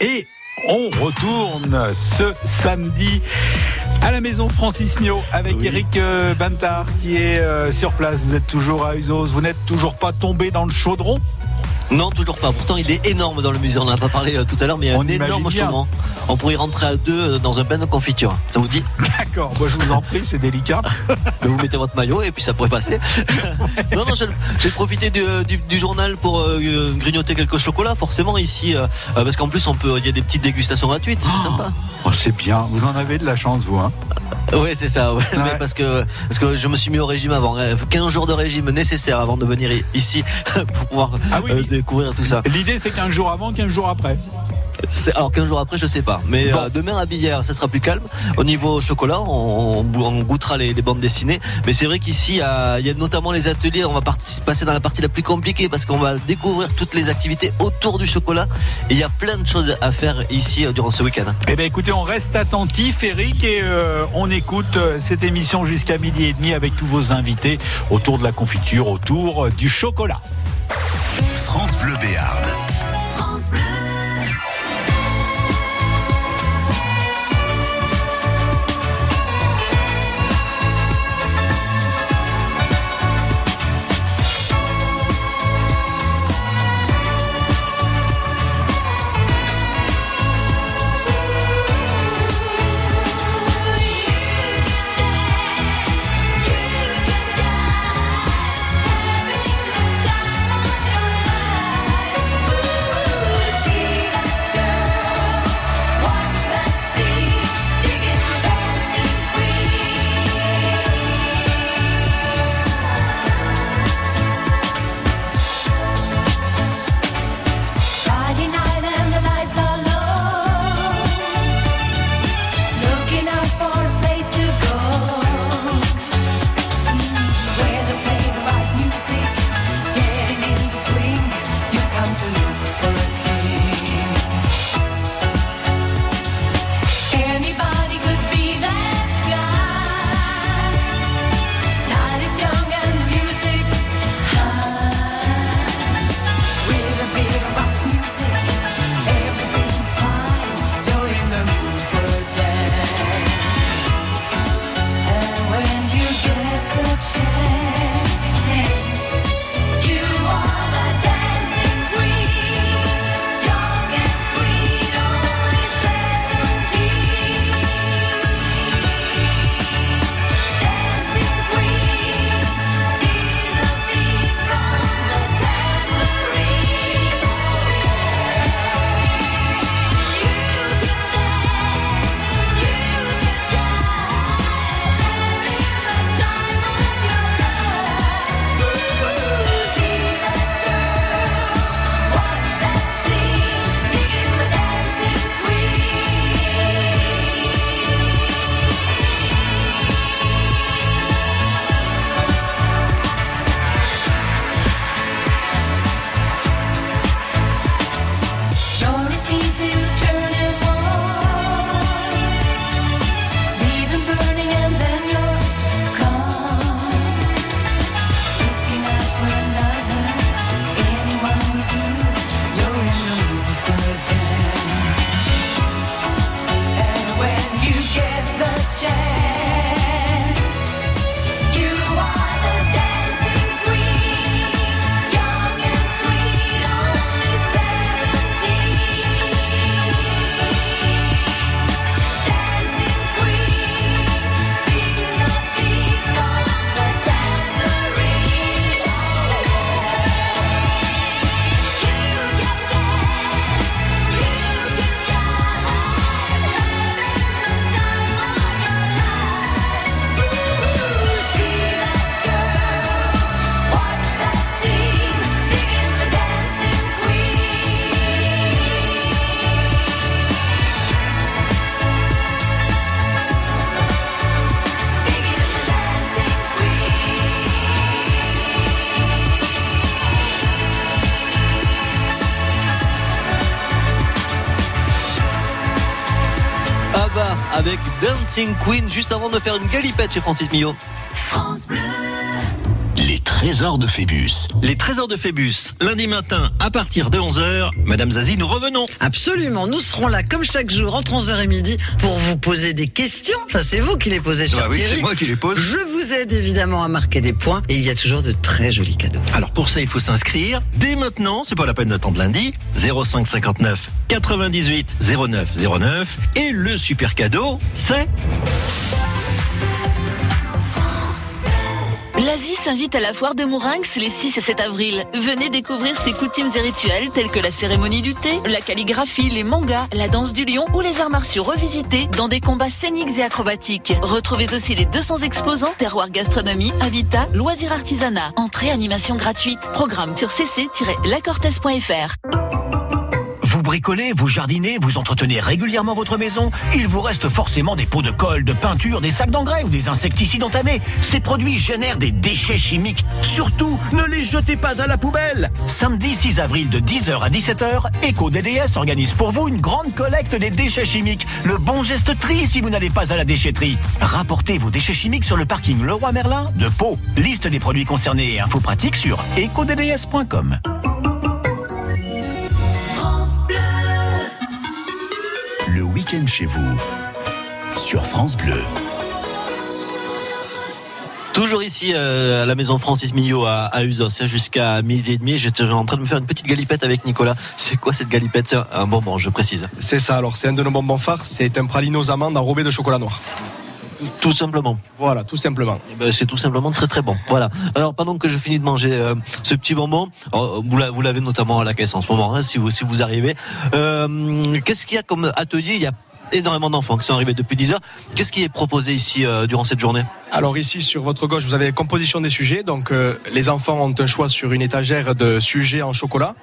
Et on retourne ce samedi à la maison Francis Mio avec Eric euh, Bantard qui est euh, sur place. Vous êtes toujours à Usos, vous n'êtes toujours pas tombé dans le chaudron? Non, toujours pas. Pourtant, il est énorme dans le musée. On n'en a pas parlé euh, tout à l'heure, mais il y a un énorme chaudron. On pourrait y rentrer à deux dans un bain de confiture. Ça vous dit? D'accord. Moi, je vous en prie, c'est délicat. vous mettez votre maillot et puis ça pourrait passer. non, non, j'ai profité du, journal pour grignoter quelques chocolats, forcément ici, parce qu'en plus, on peut, il y a des petites dégustations gratuites. C'est oh. sympa. Oh, c'est bien. Vous en avez de la chance, vous. Hein oui, c'est ça. parce que parce que je me suis mis au régime avant. 15 jours de régime nécessaire avant de venir ici pour pouvoir ah euh, découvrir tout ça. L'idée, c'est 15 jours avant, 15 jours après. Alors 15 jours après, je sais pas. Mais euh, demain à Billère, ça sera plus calme. Au niveau chocolat, on, goûtera les, bandes dessinées. Mais c'est vrai qu'ici, il y a notamment les ateliers. On va passer dans la partie la plus compliquée parce qu'on va découvrir toutes les activités autour du chocolat. Et il y a plein de choses à faire ici euh, durant ce week-end. Eh bien, écoutez, on reste attentif, Eric, et euh, on écoute cette émission jusqu'à midi et demi avec tous vos invités autour de la confiture, autour du chocolat. France Bleu Béarn. Queen juste avant de faire une galipette chez Francis Millot. France Bleu. Les trésors de Phébus. Les trésors de Phébus, lundi matin à partir de 11h. Madame Zazie, nous revenons. Absolument, nous serons là comme chaque jour entre 11h et midi pour vous poser des questions. Enfin, c'est vous qui les posez, cher Bah oui, Thierry. c'est moi qui les pose. Je vous aide évidemment à marquer des points et il y a toujours de très jolis cadeaux. Alors pour ça, il faut s'inscrire dès maintenant. C'est pas la peine d'attendre lundi. 05 59 98 09 09. Et le super cadeau, c'est L'Asie s'invite à la foire de Mourinx les 6 et 7 avril. Venez découvrir ses coutumes et rituels tels que la cérémonie du thé, la calligraphie, les mangas, la danse du lion ou les arts martiaux revisités dans des combats scéniques et acrobatiques. Retrouvez aussi les 200 exposants terroir gastronomie, habitat, loisirs artisanat, entrée animation gratuite. Programme sur cc-lacortez.fr. Vous bricolez, vous jardinez, vous entretenez régulièrement votre maison Il vous reste forcément des pots de colle, de peinture, des sacs d'engrais ou des insecticides entamés. Ces produits génèrent des déchets chimiques. Surtout, ne les jetez pas à la poubelle Samedi 6 avril de 10h à 17h, EcoDDS organise pour vous une grande collecte des déchets chimiques. Le bon geste tri si vous n'allez pas à la déchetterie. Rapportez vos déchets chimiques sur le parking Leroy Merlin de Pau. Liste des produits concernés et infos pratiques sur ecodds.com. week-end chez vous. Sur France Bleu. Toujours ici euh, à la maison Francis Millot à, à Usos hein, jusqu'à midi et demi. J'étais en train de me faire une petite galipette avec Nicolas. C'est quoi cette galipette? C'est un- un bonbon, je précise. C'est ça, alors c'est un de nos bonbons phares, c'est un praliné aux amandes enrobé de chocolat noir. Tout simplement. Voilà, tout simplement. Eh ben, c'est tout simplement très très bon. Voilà. Alors pendant que je finis de manger euh, ce petit bonbon, alors, vous l'a- vous l'avez notamment à la caisse en ce moment, hein, si vous si vous arrivez. Euh, Qu'est-ce qu'il y a comme atelier? Il y a énormément d'enfants qui sont arrivés depuis 10 heures. Qu'est-ce qui est proposé ici euh, durant cette journée? Alors ici, sur votre gauche, vous avez composition des sujets. Donc euh, les enfants ont un choix sur une étagère de sujets en chocolat.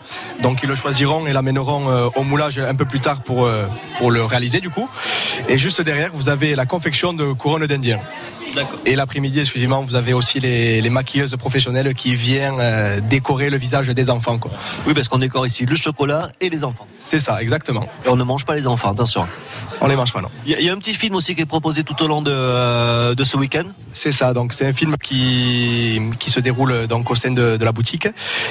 Donc ils le choisiront et l'amèneront euh, au moulage un peu plus tard pour, pour le réaliser du coup. Et juste derrière, vous avez la confection de couronne d'Indien. Et l'après-midi, exclusivement, vous avez aussi les, les maquilleuses professionnelles qui viennent euh, décorer le visage des enfants. quoi. Oui, parce qu'on décore ici le chocolat et les enfants. C'est ça, exactement. Et on ne mange pas les enfants, attention. On les mange pas, non. Il y, a- il y a un petit film aussi qui est proposé tout au long de, euh, de ce week-end. C'est ça, donc c'est un film qui, qui se déroule donc au sein de, de la boutique.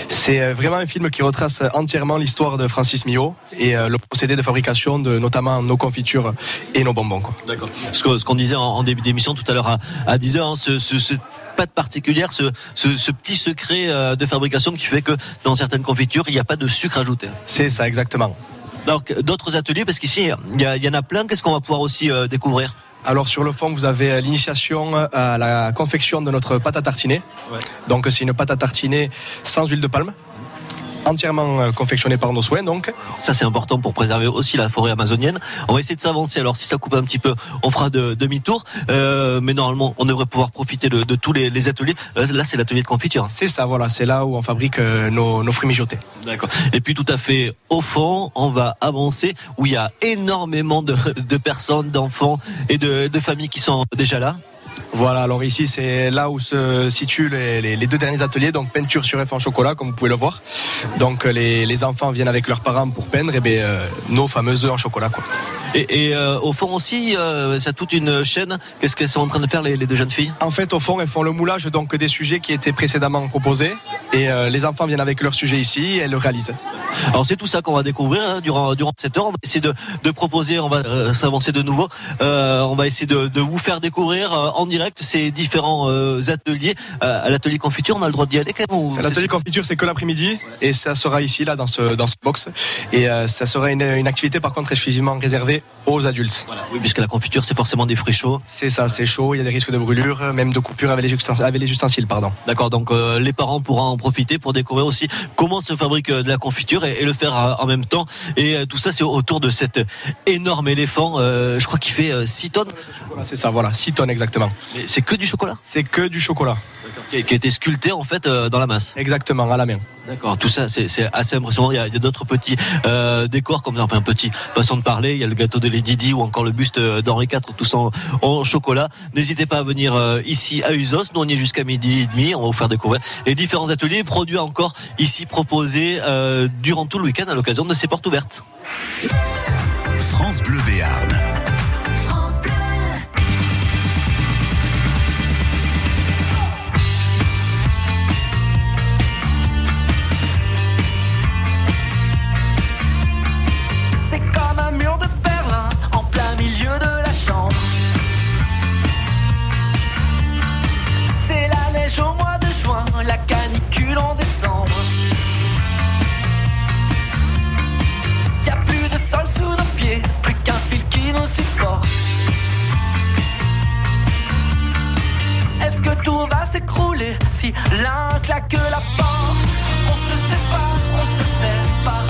C'est euh, vraiment un film qui retrace entièrement l'histoire de Francis Millot et euh, le procédé de fabrication de notamment nos confitures et nos bonbons. D'accord. Ce qu'on disait en, en début d'émission tout à l'heure à, à 10h, ce, ce, ce pâte particulière, ce, ce, ce petit secret euh, de fabrication qui fait que dans certaines confitures, il n'y a pas de sucre ajouté. C'est ça, exactement. Alors que d'autres ateliers, parce qu'ici, il y, a- il y en a plein, qu'est-ce qu'on va pouvoir aussi euh, découvrir? Alors sur le fond, vous avez euh, l'initiation à la confection de notre pâte à tartiner. Donc c'est une pâte à tartiner sans huile de palme, entièrement euh, confectionnée par nos soins. Donc Ça, c'est important pour préserver aussi la forêt amazonienne. On va essayer de s'avancer. Alors, si ça coupe un petit peu, on fera de- demi-tour. Euh, mais normalement, on devrait pouvoir profiter de, de tous les, les ateliers. Là, c'est l'atelier de confiture. c'est ça, voilà, c'est là où on fabrique euh, nos, nos fruits mijotés. D'accord. Et puis tout à fait au fond, on va avancer où il y a énormément de, de personnes, d'enfants et de, de familles qui sont déjà là. Voilà, alors ici c'est là où se situent les, deux derniers ateliers, donc peinture sur F en chocolat, comme vous pouvez le voir. Donc les, enfants viennent avec leurs parents pour peindre bien, euh, nos fameux œufs en chocolat. Quoi. Et, et, euh, au fond aussi, euh, ça toute une chaîne. Qu'est-ce qu'elles sont en train de faire les, les deux jeunes filles? En fait, au fond, elles font le moulage donc des sujets qui étaient précédemment proposés et euh, les enfants viennent avec leur sujet ici et elles le réalisent. Alors c'est tout ça qu'on va découvrir hein, durant durant cette heure. On va essayer de, de proposer, on va euh, s'avancer de nouveau. Euh, on va essayer de, de vous faire découvrir euh, en direct ces différents euh, ateliers. Euh, à l'atelier confiture, on a le droit d'y aller quand même. ou c'est- L'atelier confiture, c'est que l'après-midi et ça sera ici, là, dans ce, dans ce box. Et euh, ça sera une, une activité par contre exclusivement réservée aux adultes. Voilà. Oui, puisque la confiture c'est forcément des fruits chauds. C'est ça, c'est chaud, il y a des risques de brûlure, même de coupure avec les ustensiles. Avec les ustensiles pardon. D'accord, donc euh, les parents pourront en profiter pour découvrir aussi comment se fabrique euh, de la confiture et, et le faire euh, en même temps. Et euh, tout ça, c'est autour de cet énorme éléphant. euh, je crois qu'il fait euh, 6 tonnes. C'est ça, voilà, 6 tonnes exactement. Mais c'est que du chocolat? C'est que du chocolat, qui, qui a été sculpté en fait euh, dans la masse. exactement, à la main. D'accord, tout ça c'est assez impressionnant. Il y a, d'autres petits euh, décors comme ça, enfin petit façon de parler. Il y a le gâteau de Lady Di ou encore le buste d'Henri IV, en, en chocolat. N'hésitez pas à venir euh, ici à Usos. Nous on y est jusqu'à midi et demi. On va vous faire découvrir les différents ateliers produits encore ici proposés euh, durant tout le week-end à l'occasion de ces portes ouvertes. France Bleu Béarn. au mois de juin, la canicule en décembre. Y a plus de sol sous nos pieds, plus qu'un fil qui nous supporte. Est-ce que tout va s'écrouler si l'un claque la porte? On se sépare, on se sépare.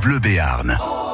Bleu Béarn.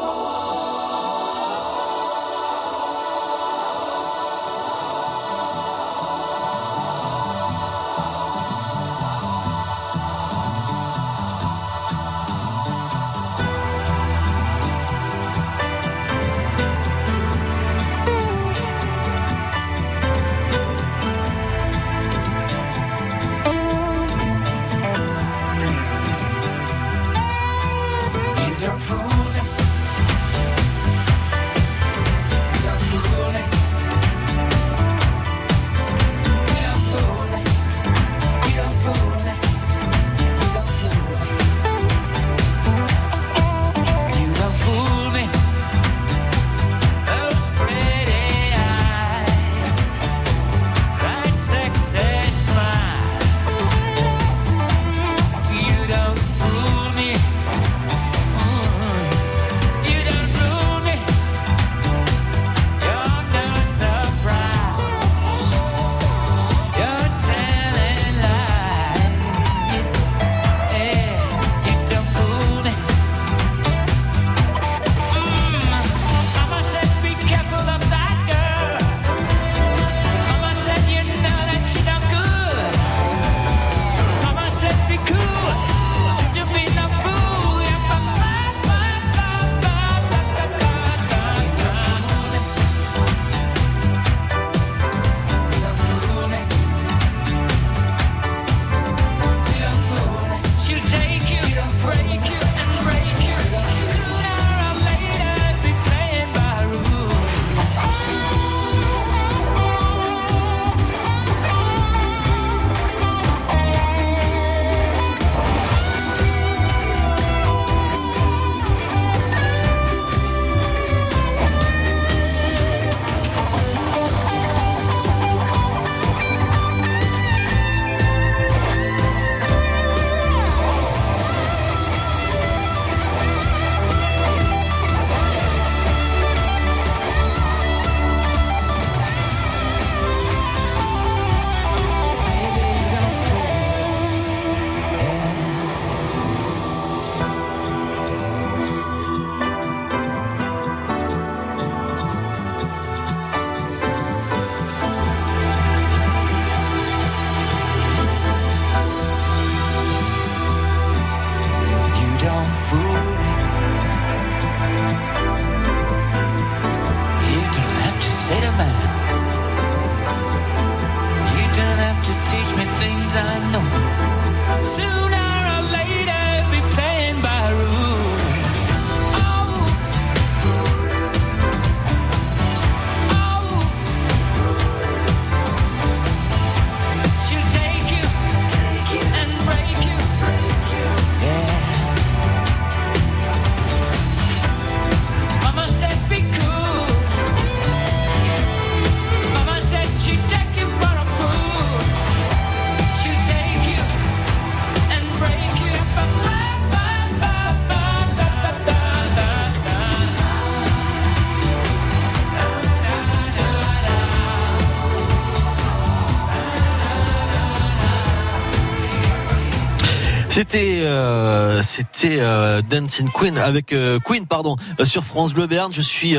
Euh, Dancing Queen avec euh, Queen pardon euh, sur France Bleu Béarn. Je suis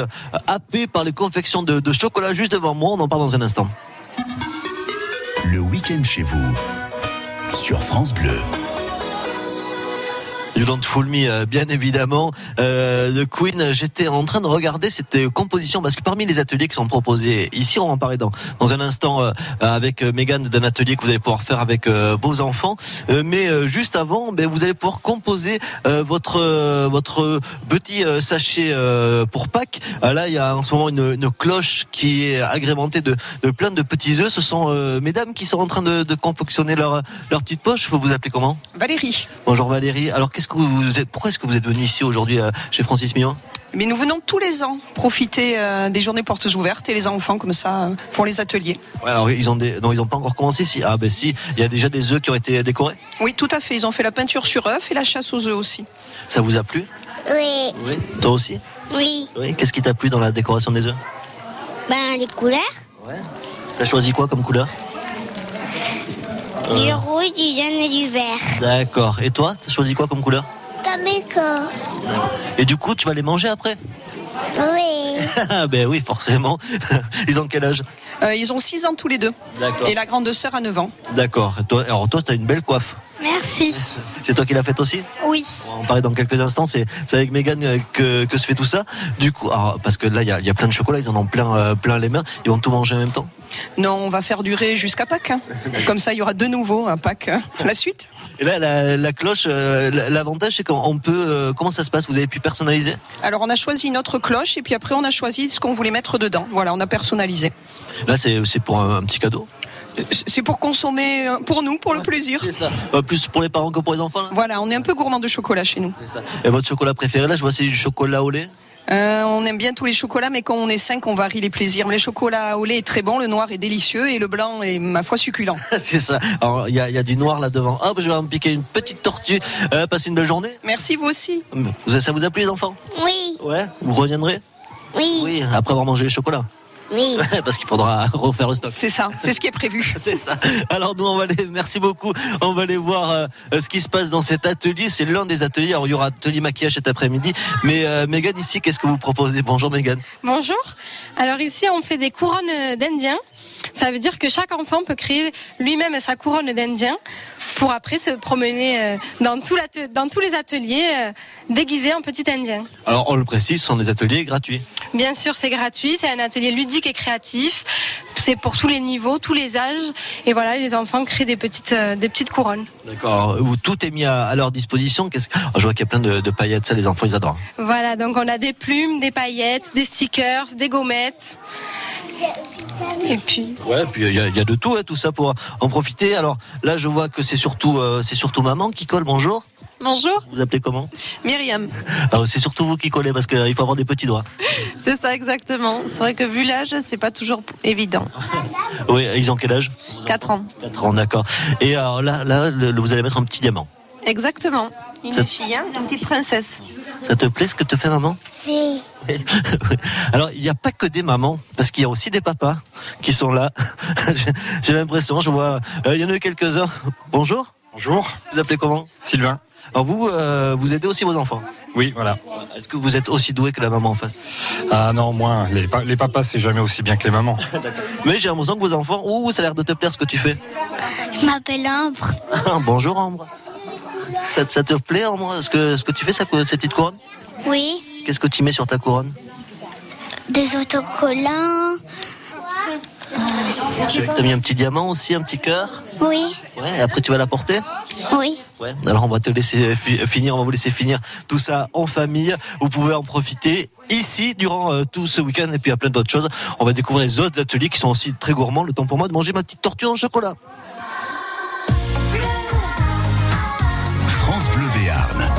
happé par les confections de, de chocolat juste devant moi. On en parle dans un instant. Le week-end chez vous. Sur France Bleu. You Don't Fool Me, euh, bien évidemment. Euh, de Queen, j'étais en train de regarder cette euh, composition parce que parmi les ateliers qui sont proposés ici, on en parler dans, dans un instant euh, avec Megan d'un atelier que vous allez pouvoir faire avec euh, vos enfants. Mais juste avant, ben, vous allez pouvoir composer votre votre petit sachet pour Pâques. Là, il y a en ce moment une, une cloche qui est agrémentée de, de plein de petits œufs. Ce sont mesdames qui sont en train de, de confectionner leur leur petite poche. Vous vous appelez comment? Valérie. Bonjour Valérie. Alors qu'est-ce que vous êtes, pourquoi est-ce que vous êtes venu ici aujourd'hui euh, chez Francis Millon Mais nous venons tous les ans profiter euh, des journées portes ouvertes et les enfants comme ça euh, font les ateliers. ouais, Alors ils ont des, non ils ont pas encore commencé si ah ben si il y a déjà des œufs qui ont été décorés? Oui, tout à fait. Ils ont fait la peinture sur œuf et la chasse aux œufs aussi. Ça vous a plu? Oui, Oui. Toi aussi? Oui. Oui. Qu'est-ce qui t'a plu dans la décoration des œufs? Ben, les couleurs. T'as choisi quoi comme couleur? Du rouge, du jaune et du vert. D'accord. Et toi t'as choisi quoi comme couleur? Tabeco. Et du coup tu vas les manger après? Oui. Ah ben oui forcément. Ils ont quel âge? Euh, ils ont 6 ans tous les deux. D'accord. Et la grande sœur a 9 ans. D'accord. Et toi- Alors toi t'as une belle coiffe. Merci. C'est toi qui l'as faite aussi? Oui. On va en parler dans quelques instants. C'est c'est avec Megan euh, que, que se fait tout ça. Du coup, alors, parce que là, il y a, il y a plein de chocolat, ils en ont plein, euh, plein les mains. Ils vont tout manger en même temps? Non, on va faire durer jusqu'à Pâques. hein. Comme ça, il y aura de nouveau un Pâques. euh, La suite Et là, la, la cloche, euh, l'avantage, c'est qu'on peut. euh, comment ça se passe? Vous avez pu personnaliser? Alors, on a choisi notre cloche et puis après, on a choisi ce qu'on voulait mettre dedans. Voilà, on a personnalisé. Là, c'est pour un, un petit cadeau? C'est pour consommer, euh, pour nous, pour le plaisir. C'est ça. Euh, plus pour les parents que pour les enfants. là? Voilà, on est un peu gourmand de chocolat chez nous. Ça. Et votre chocolat préféré, là, je vois, c'est du chocolat au lait? Euh, on aime bien tous les chocolats, mais quand on est cinq, on varie les plaisirs. Le chocolat au lait est très bon, le noir est délicieux et le blanc est, ma foi, succulent. c'est ça. Alors, il y a, il y a du noir là devant. Hop, je vais en piquer une petite tortue. Euh, passez une belle journée. Merci, vous aussi. Ça vous a plu, les enfants? Oui. Ouais. Vous reviendrez? Oui. Oui, après avoir mangé les chocolats. Oui. Parce qu'il faudra refaire le stock. C'est ça, c'est ce qui est prévu. C'est ça. Alors nous, on va aller, merci beaucoup. On va aller voir euh, ce qui se passe dans cet atelier. C'est l'un des ateliers. Alors il y aura atelier maquillage cet après-midi. Mais euh, Mégane ici, qu'est-ce que vous proposez? Bonjour Mégane. Bonjour. Alors ici, on fait des couronnes d'Indien. Ça veut dire que chaque enfant peut créer lui-même sa couronne d'Indien pour après se promener euh, dans, tout l'ate- dans tous les ateliers euh, déguisé en petit Indien. Alors on le précise, ce sont des ateliers gratuits. Bien sûr, c'est gratuit, c'est un atelier ludique et créatif. C'est pour tous les niveaux, tous les âges. Et voilà, les enfants créent des petites, euh, des petites couronnes. D'accord. Où tout est mis à, à leur disposition. Qu'est-ce que- Alors, je vois qu'il y a plein de, de paillettes. Ça, les enfants, ils adorent. Voilà, donc on a des plumes, des paillettes, des stickers, des gommettes. Et puis, Ouais. Puis il y, a- il y a de tout, hein, tout ça pour en profiter. Alors là, je vois que c'est surtout, euh, c'est surtout maman qui colle. Bonjour. Bonjour, Vous appelez comment Myriam. Alors c'est surtout vous qui collez parce qu'il faut avoir des petits doigts. C'est ça exactement. C'est vrai que vu l'âge, c'est pas toujours évident. Oui. Ils ont quel âge 4 ans. 4 ans, d'accord. Et alors là, vous allez mettre un petit diamant. Exactement. Une Ça- fille, hein, une petite princesse. Ça te plaît ce que te fait maman Oui. Alors, il n'y a pas que des mamans, parce qu'il y a aussi des papas qui sont là. J'ai- J'ai l'impression, je vois, euh, il y en a eu quelques-uns. Bonjour. Bonjour. Vous appelez comment Sylvain. Alors vous, euh, vous aidez aussi vos enfants Oui, voilà. Est-ce que vous êtes aussi doué que la maman en face Ah non, moins. Les, pa- les papas, c'est jamais aussi bien que les mamans. Mais j'ai l'impression que vos enfants, ouh, ça a l'air de te plaire ce que tu fais. Je m'appelle Ambre. Bonjour Ambre. Ça, ça te plaît Ambre ce que, ce que tu fais, ça, ces petites couronnes Oui. Qu'est-ce que tu mets sur ta couronne Des autocollants, T'as mis un petit diamant aussi, un petit cœur Oui, Ouais, et après tu vas la porter oui. Ouais, alors on va te laisser fi- finir, on va vous laisser finir tout ça en famille. Vous pouvez en profiter ici durant euh, tout ce week-end et puis il y a plein d'autres choses. On va découvrir les autres ateliers qui sont aussi très gourmands. Le temps pour moi de manger ma petite tortue en chocolat. France Bleu Béarn.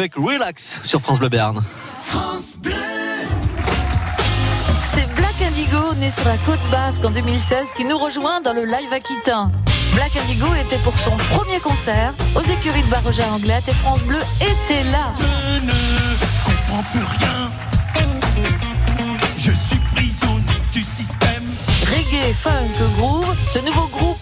Avec Relax sur France Bleu Béarn. C'est Black Indigo, né sur la côte basque en 2016, qui nous rejoint dans le live aquitain. Black Indigo était pour son premier concert aux écuries de Barreja Anglette et France Bleu était là. Je ne comprends plus rien. Je suis prisonnier du système. Reggae, funk, groove, ce nouveau groupe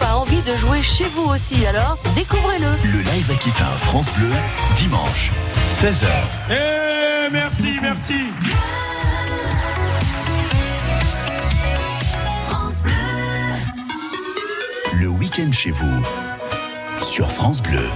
de jouer chez vous aussi, alors découvrez-le. Le live Aquitain France Bleu, dimanche, 16h. Eh, merci, merci. Le week-end chez vous, sur France Bleu.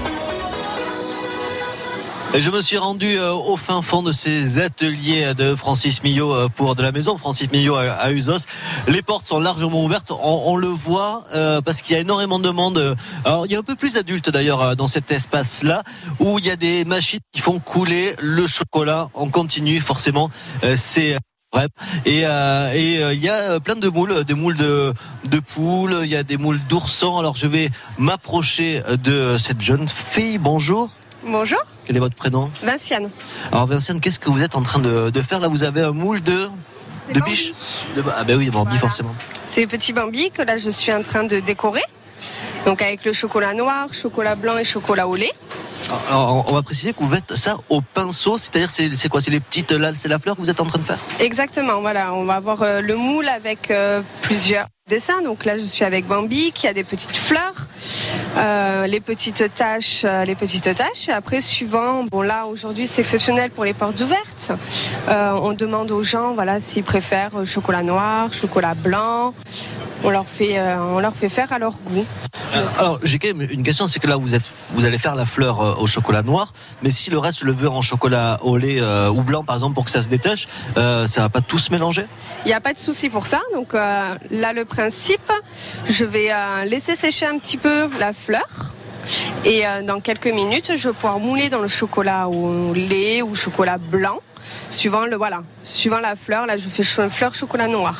Je me suis rendu euh, au fin fond de ces ateliers de Francis Millot euh, pour de la maison Francis Millot à, à Usos. Les portes sont largement ouvertes, on, on le voit euh, parce qu'il y a énormément de monde. Alors il y a un peu plus d'adultes d'ailleurs euh, dans cet espace-là où il y a des machines qui font couler le chocolat en continu. Forcément, euh, c'est Bref. Et euh, et, euh, il y a plein de moules, des moules de, de poules, il y a des moules d'oursons. Alors je vais m'approcher de cette jeune fille. Bonjour. Bonjour, Quel est votre prénom? Vinciane. Alors Vinciane, qu'est-ce que vous êtes en train de, de faire? Là Vous avez un moule de de biche De- Ah ben oui, Bambi forcément. C'est petit Bambi que là je suis en train de décorer. Donc avec le chocolat noir, chocolat blanc et chocolat au lait. Alors on- va préciser que vous faites ça au pinceau, c'est-à-dire c'est c'est quoi C'est les petites là, c'est la fleur que vous êtes en train de faire? Exactement, voilà, on va avoir euh, le moule avec euh, plusieurs dessins. Donc là je suis avec Bambi qui a des petites fleurs, euh, les petites taches, euh, les petites taches. Et après suivant, bon là aujourd'hui c'est exceptionnel pour les portes ouvertes. Euh, on demande aux gens, voilà, s'ils préfèrent chocolat noir, chocolat blanc. On leur fait, euh, on leur fait faire à leur goût. Alors j'ai quand même une question, c'est que là vous êtes, vous allez faire la fleur au chocolat noir, mais si le reste le veux en chocolat au lait euh, ou blanc par exemple pour que ça se détache, euh, ça va pas tout se mélanger? Il n'y a pas de souci pour ça. Donc euh, là, le principe, je vais laisser sécher un petit peu la fleur. Et euh, dans quelques minutes, je vais pouvoir mouler dans le chocolat au lait ou chocolat blanc. Suivant le voilà, suivant la fleur, là je fais fleur chocolat noir.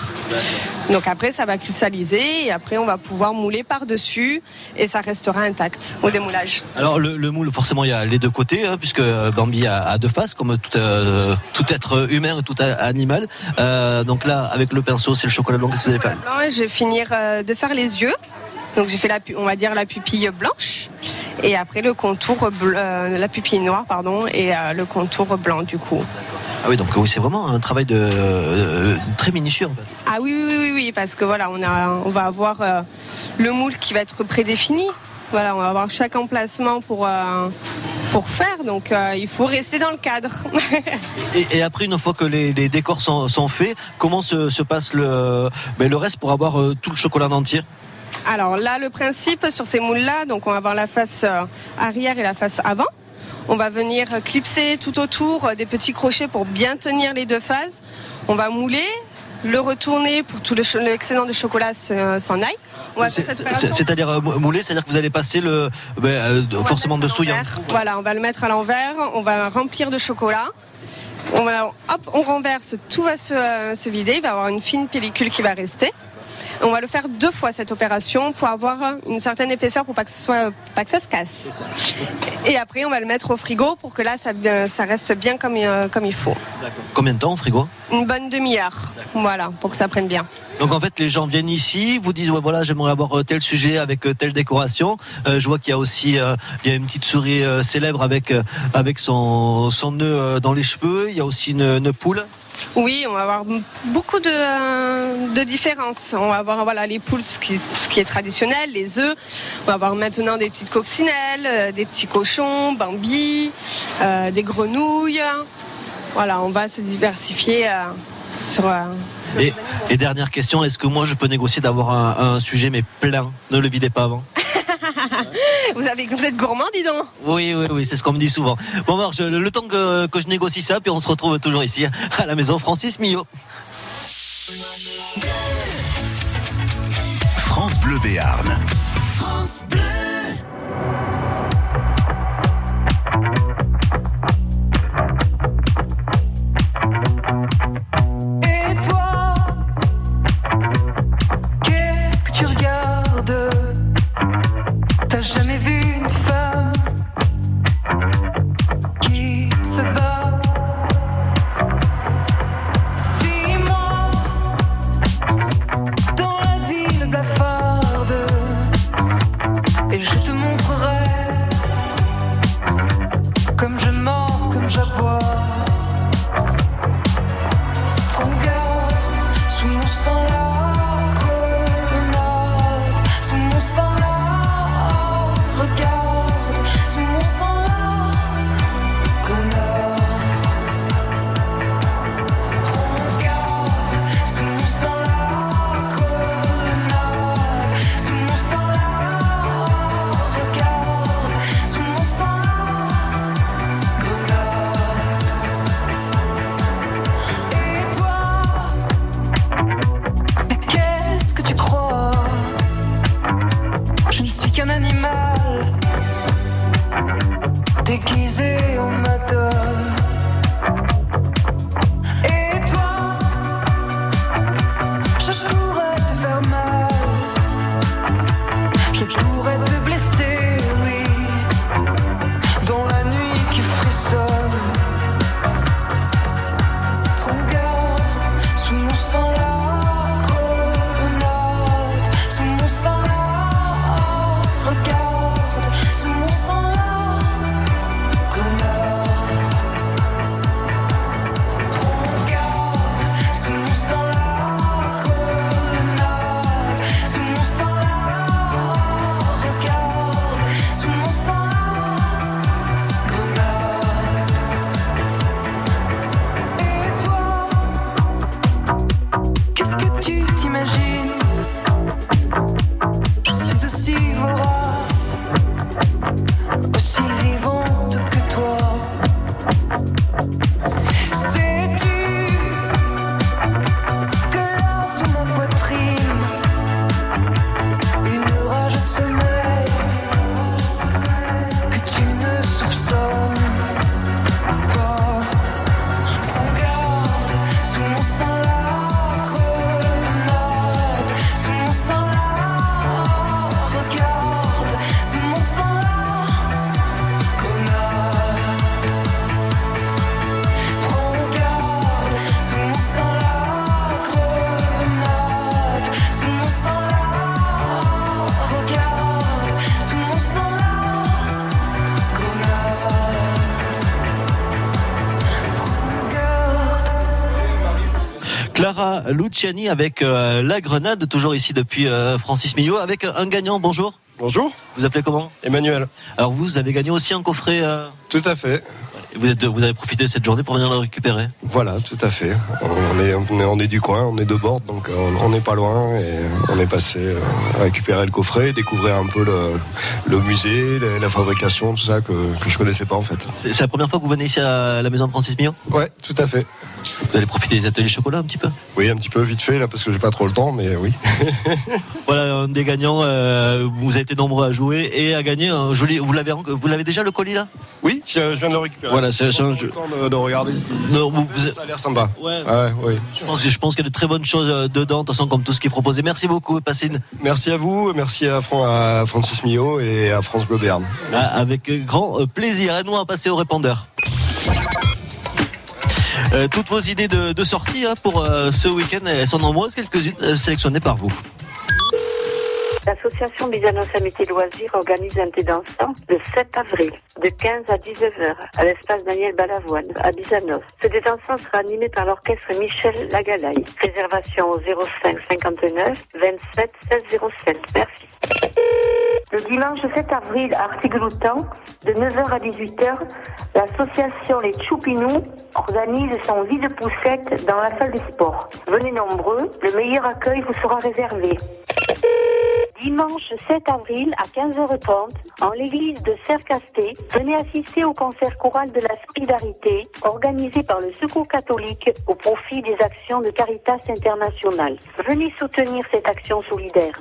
Donc après ça va cristalliser et après on va pouvoir mouler par dessus et ça restera intact au démoulage. Alors le, le moule, forcément, il y a les deux côtés, hein, puisque Bambi a, a deux faces, comme tout, euh, tout être humain et tout animal. Euh, donc là, avec le pinceau, c'est le chocolat blanc. Que vous allez faire? Vais finir euh, de faire les yeux. Donc j'ai fait la, on va dire la pupille blanche et après le contour bleu- euh, la pupille noire pardon et euh, le contour blanc du coup. Ah oui, donc oui, c'est vraiment un travail de euh, très minutieux. En fait. Ah oui oui oui oui parce que voilà on a on va avoir le moule qui va être prédéfini. Voilà on va avoir chaque emplacement pour pour faire donc il faut rester dans le cadre. Et, et après, une fois que les, les décors sont, sont faits, comment se, se passe le, ben, le reste pour avoir tout le chocolat en entier? Alors là, le principe sur ces moules-là, donc on va avoir la face euh, arrière et la face avant. On va venir clipser tout autour euh, des petits crochets pour bien tenir les deux faces. On va mouler, le retourner pour tout le l'excédent de chocolat se- s'en aille. C'est-à-dire euh, mou- mouler, c'est-à-dire que vous allez passer le ben, euh, forcément dessous. a- Voilà, on va le mettre à l'envers, on va remplir de chocolat. On va, hop, on renverse, tout va se, euh, se vider, il va y avoir une fine pellicule qui va rester. On va le faire deux fois cette opération pour avoir une certaine épaisseur pour pas que ce soit pas que ça se casse. Et après on va le mettre au frigo pour que là ça, ça reste bien comme, euh, comme il faut. Combien de temps au frigo? Une bonne demi-heure. Voilà, pour que ça prenne bien. Donc en fait, les gens viennent ici, vous disent ouais voilà, j'aimerais avoir euh, tel sujet avec euh, telle décoration. Euh, je vois qu'il y a aussi euh, il y a une petite souris euh, célèbre avec euh, avec son son nœud euh, dans les cheveux. Il y a aussi une, une poule. Oui, on va avoir beaucoup de, euh, de différences. On va avoir voilà, les poules, ce qui, ce qui est traditionnel, les œufs. On va avoir maintenant des petites coccinelles, euh, des petits cochons, Bambi, euh, des grenouilles. Voilà, on va se diversifier euh, sur, euh, sur Et, et dernière question, est-ce que moi je peux négocier d'avoir un, un sujet mais plein? Ne le videz pas avant. Vous, avez, vous êtes gourmand, dis donc Oui, oui, oui, c'est ce qu'on me dit souvent. Bon, alors, je- le temps que, que je négocie ça, puis on se retrouve toujours ici à la maison Francis Millot. France Bleu Béarn. Luciani avec euh, la Grenade, toujours ici depuis euh, Francis Millot, avec un gagnant. Bonjour. Bonjour. Vous appelez comment? Emmanuel. Alors vous, vous avez gagné aussi un coffret. euh, Tout à fait. Vous, êtes, vous avez profité de cette journée pour venir le récupérer. Voilà, tout à fait. On est, on est, on est du coin, on est de bord, donc euh, on n'est pas loin et on est passé euh, récupérer le coffret, découvrir un peu le, le musée, la, la fabrication, tout ça que, que je connaissais pas en fait. C'est la première fois que vous venez ici à la maison de Francis Millot Ouais, tout à fait. Vous allez profiter des ateliers chocolat un petit peu Oui, un petit peu vite fait là parce que j'ai pas trop le temps, mais oui. Voilà, un des gagnants, euh, vous avez été nombreux à jouer et à gagner un joli. Vous l'avez, vous l'avez déjà le colis là? Oui, je, je viens de le récupérer. Voilà, c'est c'est de, de regarder. ce qui- Non, vous- vous- Ça a l'air sympa. Ouais. oui. Je pense, je pense qu'il y a de très bonnes choses euh, dedans, de toute façon, comme tout ce qui est proposé. Merci beaucoup, Passez une. Merci à vous, merci à, Fran- à Francis Millot et à France Bleu Béarn. Ah, avec grand euh, plaisir. Et nous, on va passer au répondeur. Euh, toutes vos idées de, de sortie hein, pour euh, ce week-end, elles sont nombreuses, quelques-unes euh, sélectionnées par vous. L'association Bizanos Amitié Loisirs organise un thé dansant le 7 avril de 15 à 19 heures à l'espace Daniel Balavoine à Bizanos. Ce thé dansant sera animé par l'orchestre Michel Lagalaï. Réservation au 05 59 27 16 07. Merci. Le dimanche 7 avril à Artigueloutan, de 9h à 18h, l'association Les Choupinous organise son vide poussette dans la salle des sports. Venez nombreux, le meilleur accueil vous sera réservé. Dimanche 7 avril à 15h30, en l'église de Cercasté, venez assister au concert choral de la Solidarité organisé par le Secours catholique au profit des actions de Caritas International. Venez soutenir cette action solidaire.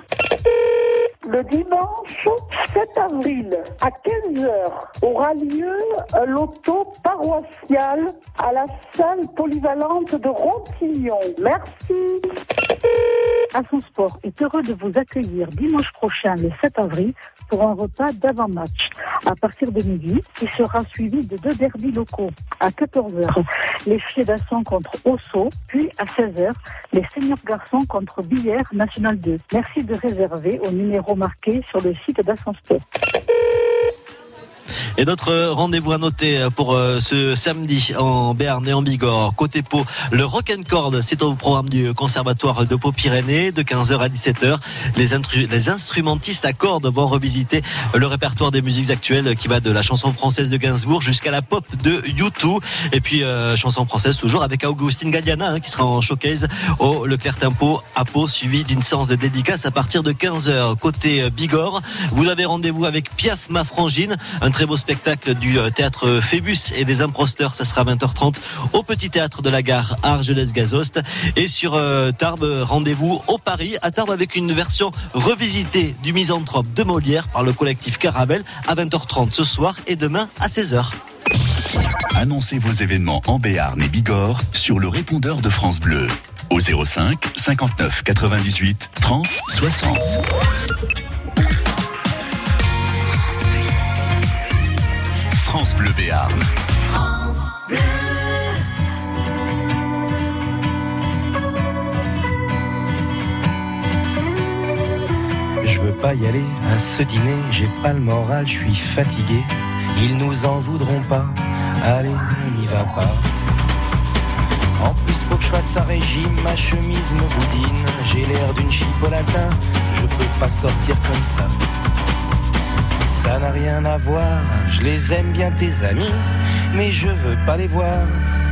Le dimanche 7 avril à 15h aura lieu loto paroissial à la salle polyvalente de Ronquillon. Merci. Asson-Sport est heureux de vous accueillir dimanche prochain, le 7 avril, pour un repas d'avant-match à partir de midi, qui sera suivi de deux derbys locaux à 14h. Les filles d'Asson contre Osso, puis à 16h, les seniors garçons contre Billère National 2. Merci de réserver au numéro marqué sur le site d'Asson-Sport. Et d'autres rendez-vous à noter pour euh, ce samedi en Béarn et en Bigorre. Côté Pau, le Rock and Cord, c'est au programme du Conservatoire de Pau-Pyrénées de 15h à 17h. Les, instrumentistes à cordes vont revisiter le répertoire des musiques actuelles qui va de la chanson française de Gainsbourg jusqu'à la pop de U2. Et puis, euh, chanson française toujours avec Augustine Galliana hein, qui sera en showcase au Leclerc Tempo à Pau, suivi d'une séance de dédicace à partir de 15h. Côté euh, Bigorre, vous avez rendez-vous avec Piaf Ma Frangine, un très beau spectacle du euh, théâtre Phébus et des imposteurs. Ça sera à 20h30 au petit théâtre de la gare Argelès-Gazost. Et sur euh, Tarbes, rendez-vous au Paris, à Tarbes avec une version revisitée du Misanthrope de Molière par le collectif Caravelle à 20h30 ce soir et demain à 16h. Annoncez vos événements en Béarn et Bigorre sur le répondeur de France Bleu au 05 59 98 30 60. France Bleu Béarn. Je veux pas y aller à ce dîner, j'ai pas le moral, je suis fatigué. Ils nous en voudront pas, allez, on n'y va pas. En plus, faut que je fasse un régime, ma chemise me boudine. J'ai l'air d'une chipolata, je peux pas sortir comme ça. Ça n'a rien à voir, je les aime bien tes amis, mais je veux pas les voir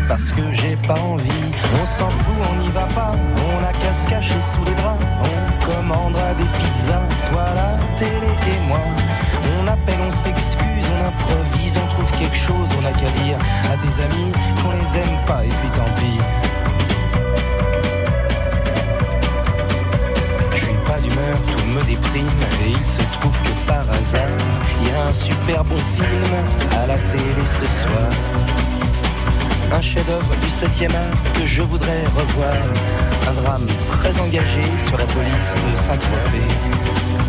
parce que j'ai pas envie. On s'en fout, on n'y va pas, on a qu'à se cacher sous les draps. On commandera des pizzas, toi la télé et moi. On appelle, on s'excuse, on improvise, on trouve quelque chose, on a qu'à dire à tes amis qu'on les aime pas et puis tant me déprime et il se trouve que par hasard, il y a un super bon film à la télé ce soir. Un chef-d'œuvre du 7e art que je voudrais revoir. Un drame très engagé sur la police de Saint-Tropez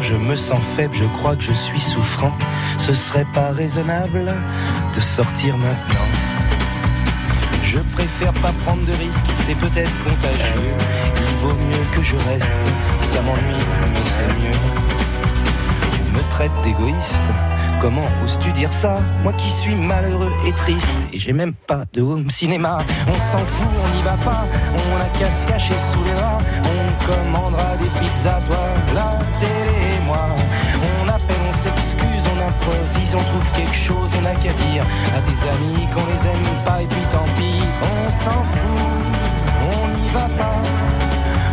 je me sens faible, je crois que je suis souffrant. Ce serait pas raisonnable de sortir maintenant. Je préfère pas prendre de risques, c'est peut-être contagieux. Il vaut mieux que je reste, ça m'ennuie, mais c'est mieux. Tu me traites d'égoïste, comment oses-tu dire ça Moi qui suis malheureux et triste, et j'ai même pas de home cinéma. On s'en fout, on n'y va pas, on a qu'à se cacher sous les rats. On commandera des pizzas, toi, la télé et moi. On appelle, on s'excuse, on improvise, on trouve quelque chose, on n'a qu'à dire à tes amis qu'on les aime pas, et puis tant pis, on s'en fout, on n'y va pas,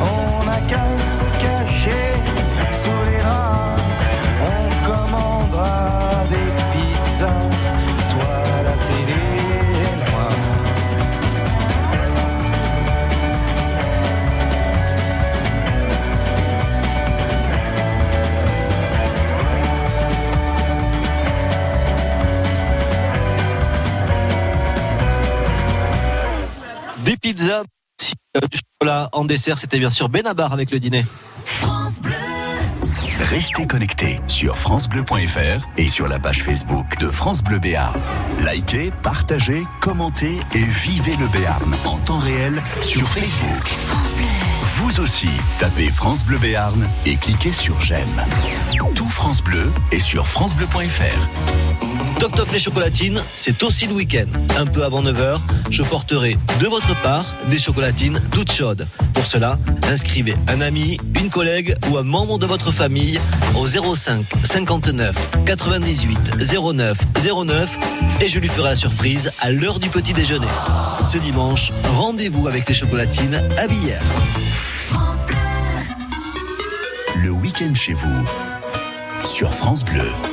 on n'a qu'à se cacher sous les rats. On des pizzas, toi. Des pizzas, euh, du chocolat en dessert, c'était bien sûr Benabar avec le dîner. Restez connectés sur francebleu.fr et sur la page Facebook de France Bleu Béarn. Likez, partagez, commentez et vivez le Béarn en temps réel sur Facebook. Vous aussi, tapez France Bleu Béarn et cliquez sur j'aime. Tout France Bleu est sur francebleu.fr. Toc Toc les chocolatines, c'est aussi le week-end. Un peu avant 9h, je porterai de votre part des chocolatines toutes chaudes. Pour cela, inscrivez un ami, une collègue ou un membre de votre famille au 05 59 98 09 09 et je lui ferai la surprise à l'heure du petit déjeuner. Ce dimanche, rendez-vous avec les chocolatines à Billère. Le week-end chez vous sur France Bleu.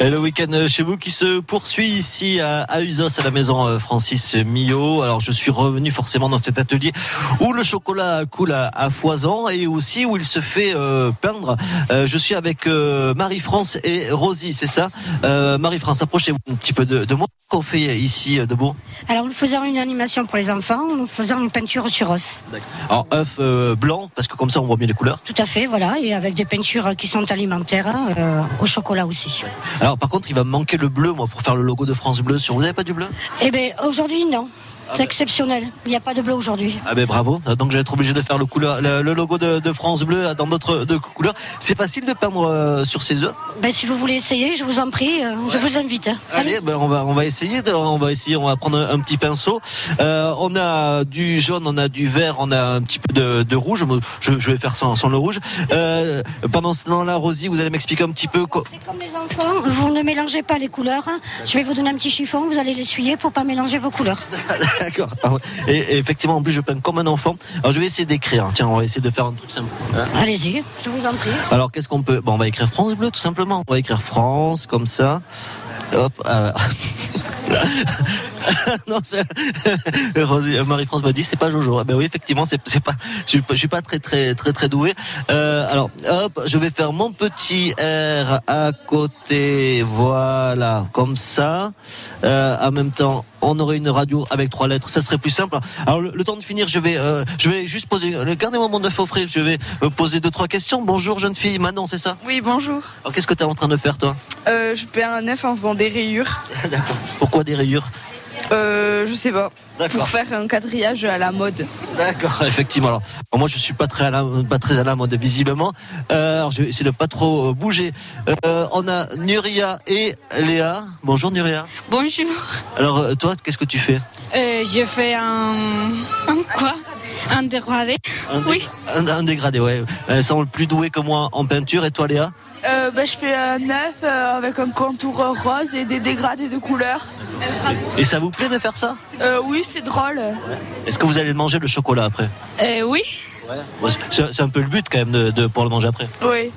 Et le week-end chez vous qui se poursuit ici à, Usos, à la maison euh, Francis Millot. Alors je suis revenu forcément dans cet atelier où le chocolat coule à, à foison et aussi où il se fait euh, peindre. Euh, je suis avec euh, Marie-France et Rosie, c'est ça? Euh, Marie-France, approchez-vous un petit peu de, de moi. Qu'on fait ici euh, de beau? Alors nous faisons une animation pour les enfants, nous faisons une peinture sur œuf. Alors œuf euh, blanc, parce que comme ça on voit bien les couleurs. Tout à fait, voilà, et avec des peintures qui sont alimentaires, euh, au chocolat aussi. Alors par contre il va me manquer le bleu moi pour faire le logo de France Bleu. Sur vous n'avez pas du bleu Eh bien aujourd'hui non, c'est ben. exceptionnel, il n'y a pas de bleu aujourd'hui. Ah ben bravo, donc je vais être obligé de faire le, couleur, le, le logo de, de France Bleu dans d'autres couleurs. C'est facile de peindre euh, sur ces œufs? Ben, si vous voulez essayer, je vous en prie, euh, je vous invite. hein. Allez, ben on va on va essayer, de- on va essayer, on va prendre un, un petit pinceau. Euh, on a du jaune, on a du vert, on a un petit peu de, de rouge. Je, je vais faire sans, sans le rouge. Euh, pendant ce temps-là, Rosie, vous allez m'expliquer un petit peu. co- Comme les enfants, vous ne mélangez pas les couleurs. Je vais vous donner un petit chiffon, vous allez l'essuyer pour pas mélanger vos couleurs. D'accord. Ah. Et, et effectivement, en plus, je peins comme un enfant. Alors, je vais essayer d'écrire. Tiens, on va essayer de faire un truc simple. Hein Allez-y, je vous en prie. Alors, qu'est-ce qu'on peut Bon, on va écrire France Bleu, tout simplement. On va écrire France, comme ça. Hop. ah. non, c'est- euh, Marie-France m'a dit c'est pas Jojo. Ah ben oui, effectivement, c'est pas. Je suis pas, je suis pas très très très très doué. Euh, alors, hop, je vais faire mon petit R à côté. Voilà, comme ça. Euh, en même temps, on aurait une radio avec trois lettres. Ça serait plus simple. Alors, le, le temps de finir, je vais, euh, je vais juste poser. Gardez-moi mon œuf au frais. Je vais poser deux trois questions. Bonjour, jeune fille. Manon, c'est ça? Oui, bonjour. Alors, qu'est-ce que tu es en train de faire, toi? Je peins un œuf en faisant des rayures. D'accord. Pourquoi des rayures? Euh, je sais pas. D'accord. Pour faire un quadrillage à la mode. D'accord, effectivement. Alors, moi, je suis pas très à la, pas très à la mode visiblement. Euh, alors, je vais essayer de pas trop euh, bouger. Euh, on a Nuria et Léa. Bonjour Nuria. Bonjour. Alors, euh, toi, qu'est-ce que tu fais? Euh, je fais un. Un quoi? Un dégradé. un, dé- un, un dégradé, ouais. Elles sont plus douées que moi en peinture. Et toi, Léa? Euh, bah, je fais un œuf euh, avec un contour rose et des dégradés de couleurs. Et ça vous plaît de faire ça? Euh, oui, c'est drôle. Est-ce que vous allez manger le chocolat après? Euh, oui. C'est- un peu le but quand même de, de pour le manger après. Oui.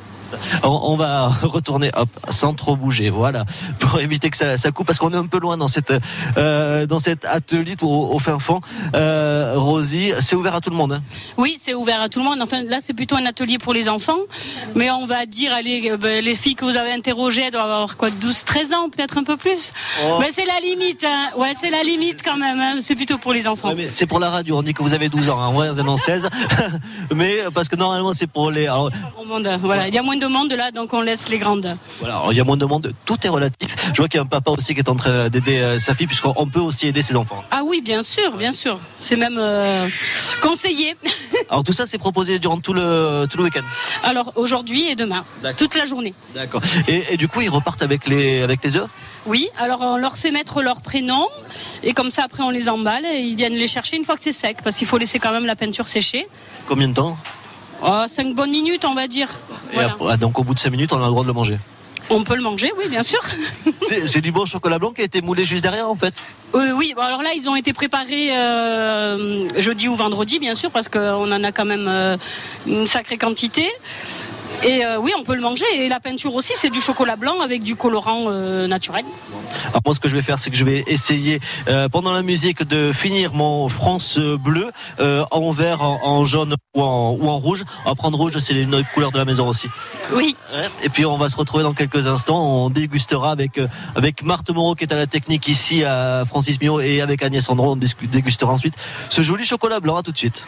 On, on va retourner, hop, sans trop bouger, voilà, pour éviter que ça, ça coupe, parce qu'on est un peu loin dans cette, euh, dans cet atelier au, au fin fond. Euh, Rosie, c'est ouvert à tout le monde. hein? Oui, c'est ouvert à tout le monde. Enfin, là, c'est plutôt un atelier pour les enfants. Mais on va dire, allez, euh, ben, les filles que vous avez interrogées, elles doivent avoir quoi, 12, 13 ans, peut-être un peu plus? Oh. Mais c'est la limite, hein. Ouais, c'est la limite quand même. hein. C'est plutôt pour les enfants. Ouais, c'est pour la radio, on dit que vous avez 12 ans, hein. en vrai, vous en avez 16. mais parce que normalement, c'est pour les. alors, Au monde, voilà. Il y a moins de monde là, donc on laisse les grandes. Voilà, alors, il y a moins de monde, tout est relatif. Je vois qu'il y a un papa aussi qui est en train d'aider euh, sa fille, puisqu'on peut aussi aider ses enfants. Ah oui, bien sûr, bien sûr. C'est même euh, conseillé. Alors tout ça, c'est proposé durant tout le, tout le week-end. Alors aujourd'hui et demain, toute la journée. D'accord. Et, et du coup, ils repartent avec les, avec les œufs? Oui, alors on leur fait mettre leur prénom et comme ça après on les emballe et ils viennent les chercher une fois que c'est sec parce qu'il faut laisser quand même la peinture sécher. Combien de temps? Oh, cinq bonnes minutes on va dire. Et après- ah, Donc au bout de 5 minutes, on a le droit de le manger. On peut le manger, oui bien sûr. C'est c'est du bon chocolat blanc qui a été moulé juste derrière en fait. Euh, oui, bon, alors là ils ont été préparés euh, jeudi ou vendredi bien sûr parce qu'on en a quand même euh, une sacrée quantité. Et euh, oui, on peut le manger. Et la peinture aussi, c'est du chocolat blanc avec du colorant euh, naturel. Alors moi, ce que je vais faire, c'est que je vais essayer euh, pendant la musique de finir mon France bleu en vert, en, en jaune ou en, ou en rouge. On va prendre rouge, c'est les notre couleur de la maison aussi. Oui. Et puis on va se retrouver dans quelques instants. On dégustera avec avec Marthe Moreau qui est à la technique ici à Francis Mio et avec Agnès Andro. On dégustera ensuite ce joli chocolat blanc. À tout de suite.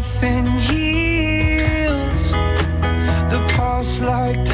nothing heals. The past like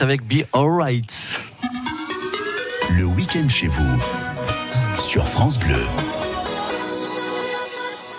Avec Be Alright. Le week-end chez vous sur France Bleu.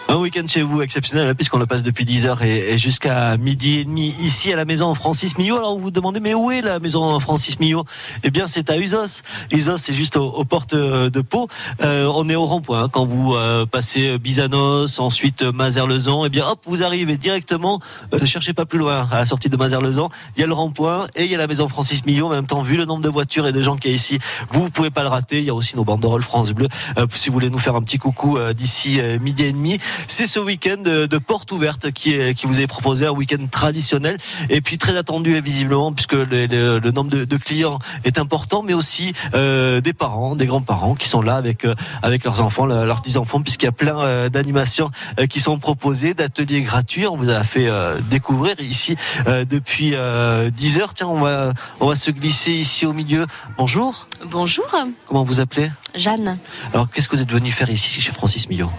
Un week-end chez vous exceptionnel puisqu'on le passe depuis 10h et, jusqu'à midi et demi ici à la maison Francis Millot. Alors vous vous demandez mais où est la maison Francis Millot? Eh bien c'est à Usos. Usos c'est juste aux, portes de Pau. Euh, on est au rond-point hein. quand vous euh, passez Bizanos, ensuite Mazerlezan. Eh bien hop vous arrivez directement. Euh, cherchez pas plus loin à la sortie de Mazerlezan. Il y a le rond-point et il y a la maison Francis Millot. En même temps vu le nombre de voitures et de gens qu'il y ici, vous pouvez pas le rater. Il y a aussi nos banderoles France Bleu. Euh, si vous voulez nous faire un petit coucou euh, d'ici euh, midi et demi. C'est ce week-end de, porte ouverte qui, est, qui vous est proposé, un week-end traditionnel et puis très attendu visiblement puisque le, le- le nombre de, de clients est important, mais aussi euh, des parents, des grands-parents qui sont là avec euh, avec leurs enfants, le- leurs petits enfants, puisqu'il y a plein euh, d'animations qui sont proposées, d'ateliers gratuits. On vous a fait découvrir ici depuis euh, 10 heures. Tiens, on va on va se glisser ici au milieu. Bonjour. Bonjour, Comment vous appelez? Jeanne. Alors, qu'est-ce que vous êtes venu faire ici chez Francis Millot?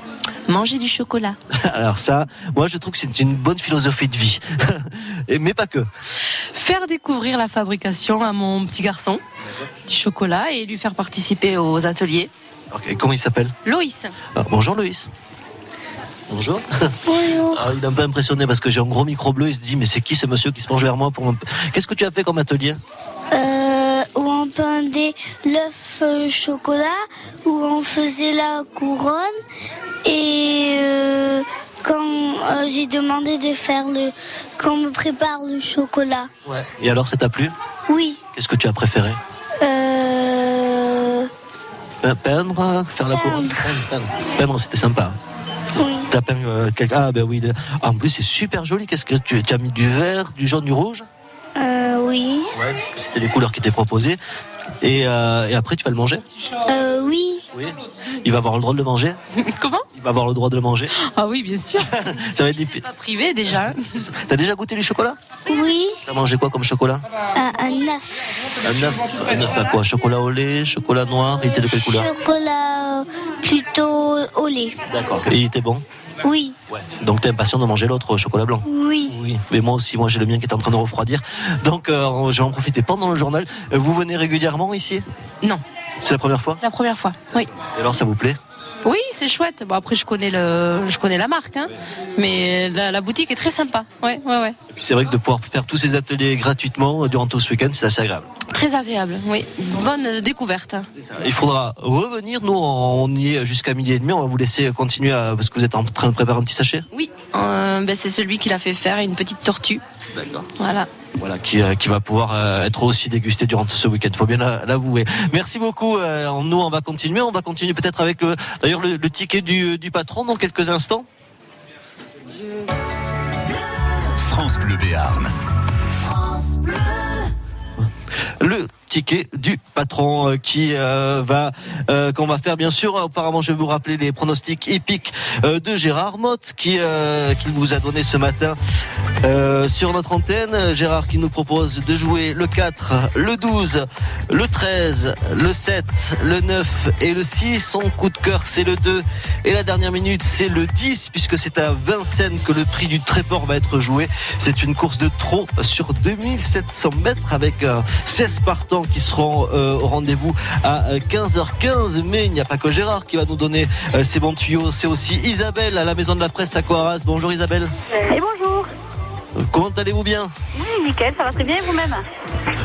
Manger du chocolat. Alors ça, moi je trouve que c'est une bonne philosophie de vie. Et- Mais pas que. Faire découvrir la fabrication à mon petit garçon du chocolat et lui faire participer aux ateliers. Alors, comment il s'appelle? Loïs. Ah, Bonjour Loïs. Bonjour. Ah, il est un peu impressionné parce que j'ai un gros micro bleu. Il se dit mais c'est qui ce monsieur qui se penche vers moi pour un... Qu'est-ce que tu as fait comme atelier? Euh, où on peindait l'œuf chocolat, où on faisait la couronne. Et euh, quand euh, j'ai demandé de faire le. qu'on me prépare le chocolat. Ouais. Et alors ça t'a plu? Oui. Qu'est-ce que tu as préféré? Euh, Pe- Peindre, faire la couronne. Peindre, c'était sympa. T'as peint euh, quelqu'un Ah ben oui. Ah, en plus c'est super joli. Qu'est-ce que tu, tu as mis du vert, du jaune, du rouge? Oui. Ouais. Parce que c'était les couleurs qui étaient proposées. Et, euh, et après tu vas le manger Euh, oui. Oui. Il va avoir le droit de le manger Comment Il va avoir le droit de le manger Ah oui, bien sûr. Ça va être difficile. Pas privé déjà. T'as déjà goûté du chocolat Oui. T'as mangé quoi comme chocolat Un, un œuf. Un œuf. Un œuf à quoi Chocolat au lait, chocolat noir. Il était de quelle couleur Chocolat euh, plutôt au lait. D'accord. Et il était bon Oui. Donc t'es impatient de manger l'autre chocolat blanc Oui. Oui, mais moi aussi, moi j'ai le mien qui est en train de refroidir. Donc euh, je vais en profiter pendant le journal. Euh, Vous venez régulièrement ici? Non, C'est la première fois? C'est la première fois. Oui. Et alors ça vous plaît? Oui, c'est chouette. Bon, après, je connais, le, je connais la marque, hein. mais la, la boutique est très sympa. Ouais, ouais, ouais. Et puis c'est vrai que de pouvoir faire tous ces ateliers gratuitement durant tout ce week-end, c'est assez agréable. Très agréable, oui. Bonne découverte. Il faudra revenir, nous on y est jusqu'à midi et demi, on va vous laisser continuer à- parce que vous êtes en train de préparer un petit sachet. Oui, euh, ben, c'est celui qui l'a fait faire, une petite tortue. D'accord. Voilà. Voilà, qui, euh, qui va pouvoir euh, être aussi dégusté durant ce week-end. Faut bien la- l'avouer. Merci beaucoup. euh, nous, on va continuer. On va continuer peut-être avec le, d'ailleurs le, le ticket du, du patron dans quelques instants. France Bleu Béarn. le ticket du patron euh, qui euh, va euh, qu'on va faire bien sûr. Auparavant je vais vous rappeler les pronostics épiques de Gérard Motte qui qu'il vous a donné ce matin sur notre antenne. Gérard qui nous propose de jouer le 4 le 12 le 13 le 7 le 9 et le 6 son coup de cœur c'est le 2 et la dernière minute c'est le 10 puisque c'est à Vincennes que le prix du tréport va être joué. C'est une course de trot sur 2700 mètres avec euh, 16 partants qui seront euh, au rendez-vous à euh, 15h15. Mais il n'y a pas que Gérard qui va nous donner euh, ses bons tuyaux. C'est aussi Isabelle à la Maison de la Presse à Coaras. Bonjour Isabelle. Et bonjour. Comment allez-vous bien Oui, nickel, ça va très bien et vous-même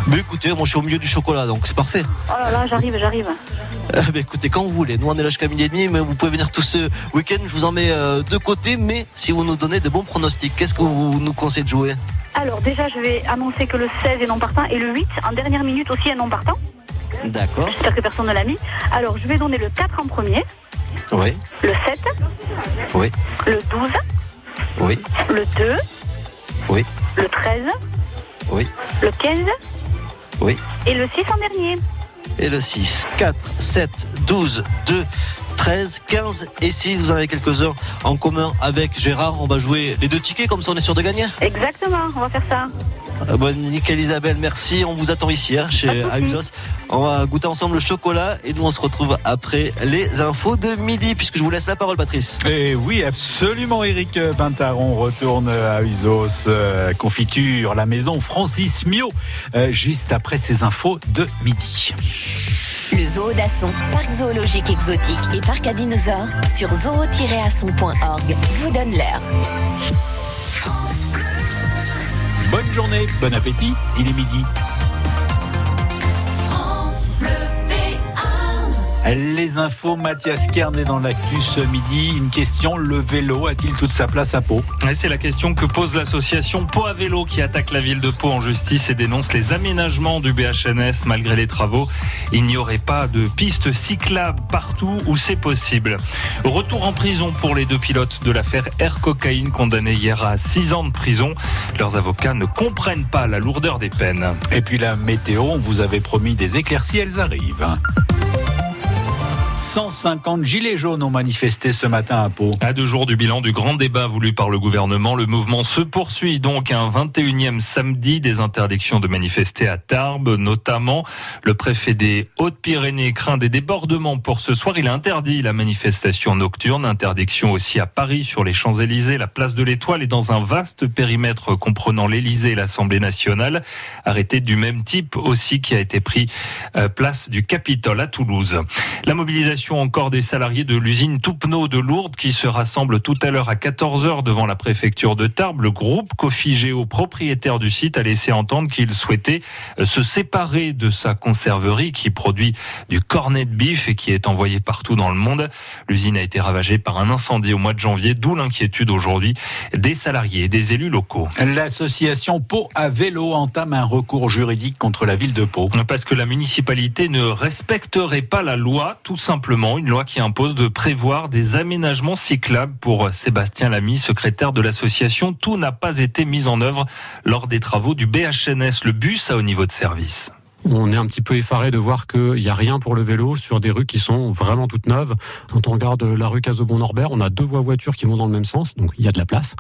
Mais écoutez, moi je suis au milieu du chocolat donc c'est parfait. Oh là là, j'arrive, j'arrive. Euh, bah, écoutez, quand vous voulez. Nous on est là jusqu'à midi et demi, mais vous pouvez venir tout ce week-end. Je vous en mets euh, de côté, mais si vous nous donnez de bons pronostics, qu'est-ce que vous nous conseillez de jouer Alors déjà, je vais annoncer que le 16 est non partant et le 8, en dernière minute aussi, est non partant. D'accord. J'espère que personne ne l'a mis. Alors, je vais donner le 4 en premier, Oui, le 7, oui, le 12, oui, le 2, oui, le 13, oui, le 15 oui. et le 6 en dernier. et le 6. 4, 7, 12, 2, 13, 15 et 6. Vous en avez quelques-uns en commun avec Gérard. On va jouer les deux tickets, comme ça on est sûr de gagner. Exactement, on va faire ça. Euh, Bonne nickel Isabelle, merci. On vous attend ici, hein, chez Ahusos. On va goûter ensemble le chocolat et nous on se retrouve après les infos de midi, puisque je vous laisse la parole, Patrice. Et oui, absolument, Eric Pintard. On retourne à Usos, euh, confiture, la maison Francis Mio, euh, juste après ces infos de midi. Le zoo d'Asson, parc zoologique exotique et parc à dinosaures sur zoo-asson.org vous donne l'heure. Bonne journée, bon appétit, il est midi. Les infos, Mathias Kern est dans l'actu ce midi. Une question, le vélo a-t-il toute sa place à Pau? C'est la question que pose l'association Pau à vélo qui attaque la ville de Pau en justice et dénonce les aménagements du BHNS malgré les travaux. Il n'y aurait pas de pistes cyclables partout où c'est possible. Retour en prison pour les deux pilotes de l'affaire Air Cocaïne condamnés hier à 6 ans de prison. Leurs avocats ne comprennent pas la lourdeur des peines. Et puis la météo, on vous avait promis des éclaircies, elles arrivent. 150 gilets jaunes ont manifesté ce matin à Pau. À deux jours du bilan du grand débat voulu par le gouvernement, le mouvement se poursuit donc un 21e samedi des interdictions de manifester à Tarbes, notamment. Le préfet des Hautes-Pyrénées craint des débordements pour ce soir. Il a interdit la manifestation nocturne, interdiction aussi à Paris sur les Champs-Élysées, la place de l'Étoile et dans un vaste périmètre comprenant l'Élysée et l'Assemblée nationale. Arrêté du même type aussi qui a été pris euh, place du Capitole à Toulouse. La mobilisation Mobilisation encore des salariés de l'usine Toupneau de Lourdes qui se rassemblent tout à l'heure à 14h devant la préfecture de Tarbes. Le groupe Cofigéo, propriétaire du site, a laissé entendre qu'il souhaitait euh, se séparer de sa conserverie qui produit du cornet de bif et qui est envoyé partout dans le monde. L'usine a été ravagée par un incendie au mois de janvier, d'où l'inquiétude aujourd'hui des salariés et des élus locaux. L'association Pau à vélo entame un recours juridique contre la ville de Pau. Parce que la municipalité ne respecterait pas la loi, tout simplement, une loi qui impose de prévoir des aménagements cyclables pour Sébastien Lamy, secrétaire de l'association. Tout n'a pas été mis en œuvre lors des travaux du BHNS, le bus à haut niveau de service. On est un petit peu effaré de voir qu'il n'y a rien pour le vélo sur des rues qui sont vraiment toutes neuves. Quand on regarde la rue Casobon-Norbert, on a deux voies voitures qui vont dans le même sens, donc il y a de la place.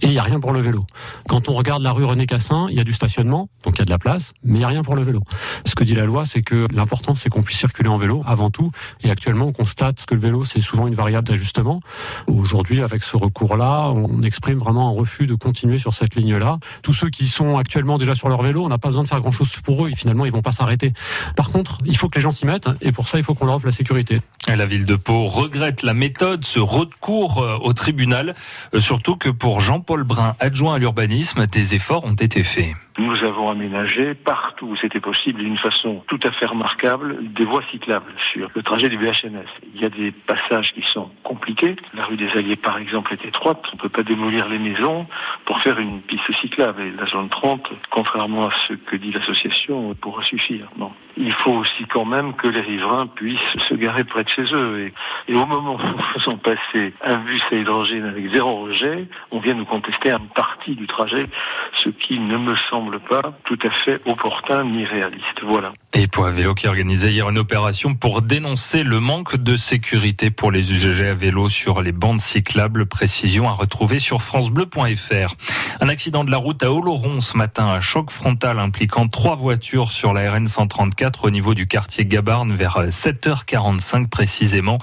Et il n'y a rien pour le vélo. Quand on regarde la rue René Cassin, il y a du stationnement, donc il y a de la place, mais il n'y a rien pour le vélo. Ce que dit la loi, c'est que l'important, c'est qu'on puisse circuler en vélo avant tout. Et actuellement, on constate que le vélo, c'est souvent une variable d'ajustement. Aujourd'hui, avec ce recours-là, on exprime vraiment un refus de continuer sur cette ligne-là. Tous ceux qui sont actuellement déjà sur leur vélo, on n'a pas besoin de faire grand-chose pour eux. Et finalement, ils vont pas s'arrêter. Par contre, il faut que les gens s'y mettent, et pour ça, il faut qu'on leur offre la sécurité. La ville de Pau regrette la méthode, ce recours euh, au tribunal, euh, surtout que pour Jean-Paul Brun, adjoint à l'urbanisme, des efforts ont été faits. Nous avons aménagé partout où c'était possible d'une façon tout à fait remarquable des voies cyclables sur le trajet du BHNS. Il y a des passages qui sont compliqués. La rue des Alliés, par exemple, est étroite. On ne peut pas démolir les maisons pour faire une piste cyclable. Et la zone 30, contrairement à ce que dit l'association, pourra suffire. Non. Il faut aussi quand même que les riverains puissent se garer près de chez eux. Et, au moment où nous faisons passer un bus à hydrogène avec zéro rejet, on vient nous contester une partie du trajet, ce qui ne me semble pas tout à fait opportun ni réaliste. Voilà. Et pour Vélo qui organisait hier une opération pour dénoncer le manque de sécurité pour les usagers à vélo sur les bandes cyclables. Précision à retrouver sur francebleu.fr. Un accident de la route à Oloron ce matin, un choc frontal impliquant trois voitures sur la RN 134 au niveau du quartier Gabarne vers 7h45 précisément.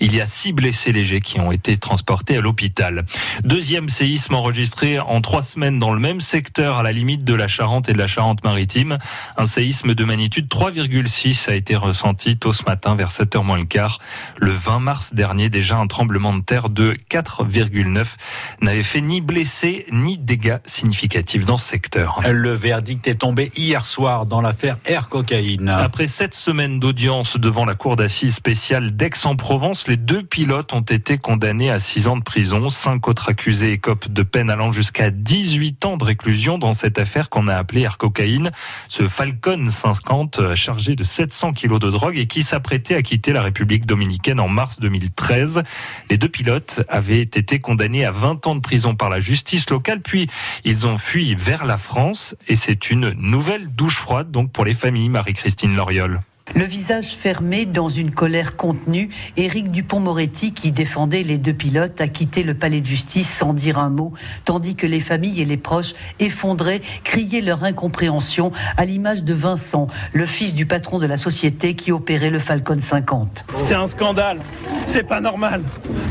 Il y a six blessés légers qui ont été transportés à l'hôpital. Deuxième séisme enregistré en trois semaines dans le même secteur à la limite de la Charente et de la Charente-Maritime. Un séisme de magnitude 3,6 a été ressenti tôt ce matin vers 7h moins le quart. Le 20 mars dernier, déjà un tremblement de terre de 4,9 n'avait fait ni blessés ni dégâts significatifs dans ce secteur. Le verdict est tombé hier soir dans l'affaire Air Cocaïne. Après sept semaines d'audience devant la cour d'assises spéciale d'Aix-en-Provence, les deux pilotes ont été condamnés à 6 ans de prison. Cinq autres accusés écopent de peine allant jusqu'à 18 ans de réclusion dans cette affaire qu'on a appelée Air Cocaïne. Ce Falcon 50 euh, chargé de 700 kilos de drogue et qui s'apprêtait à quitter la République dominicaine en mars 2013. Les deux pilotes avaient été condamnés à 20 ans de prison par la justice locale, puis ils ont fui vers la France et c'est une nouvelle douche froide donc pour les familles Marie-Christine Loriol. Le visage fermé dans une colère contenue, Éric Dupont-Moretti, qui défendait les deux pilotes, a quitté le palais de justice sans dire un mot, tandis que les familles et les proches, effondrés, criaient leur incompréhension à l'image de Vincent, le fils du patron de la société qui opérait le Falcon 50. C'est un scandale. C'est pas normal.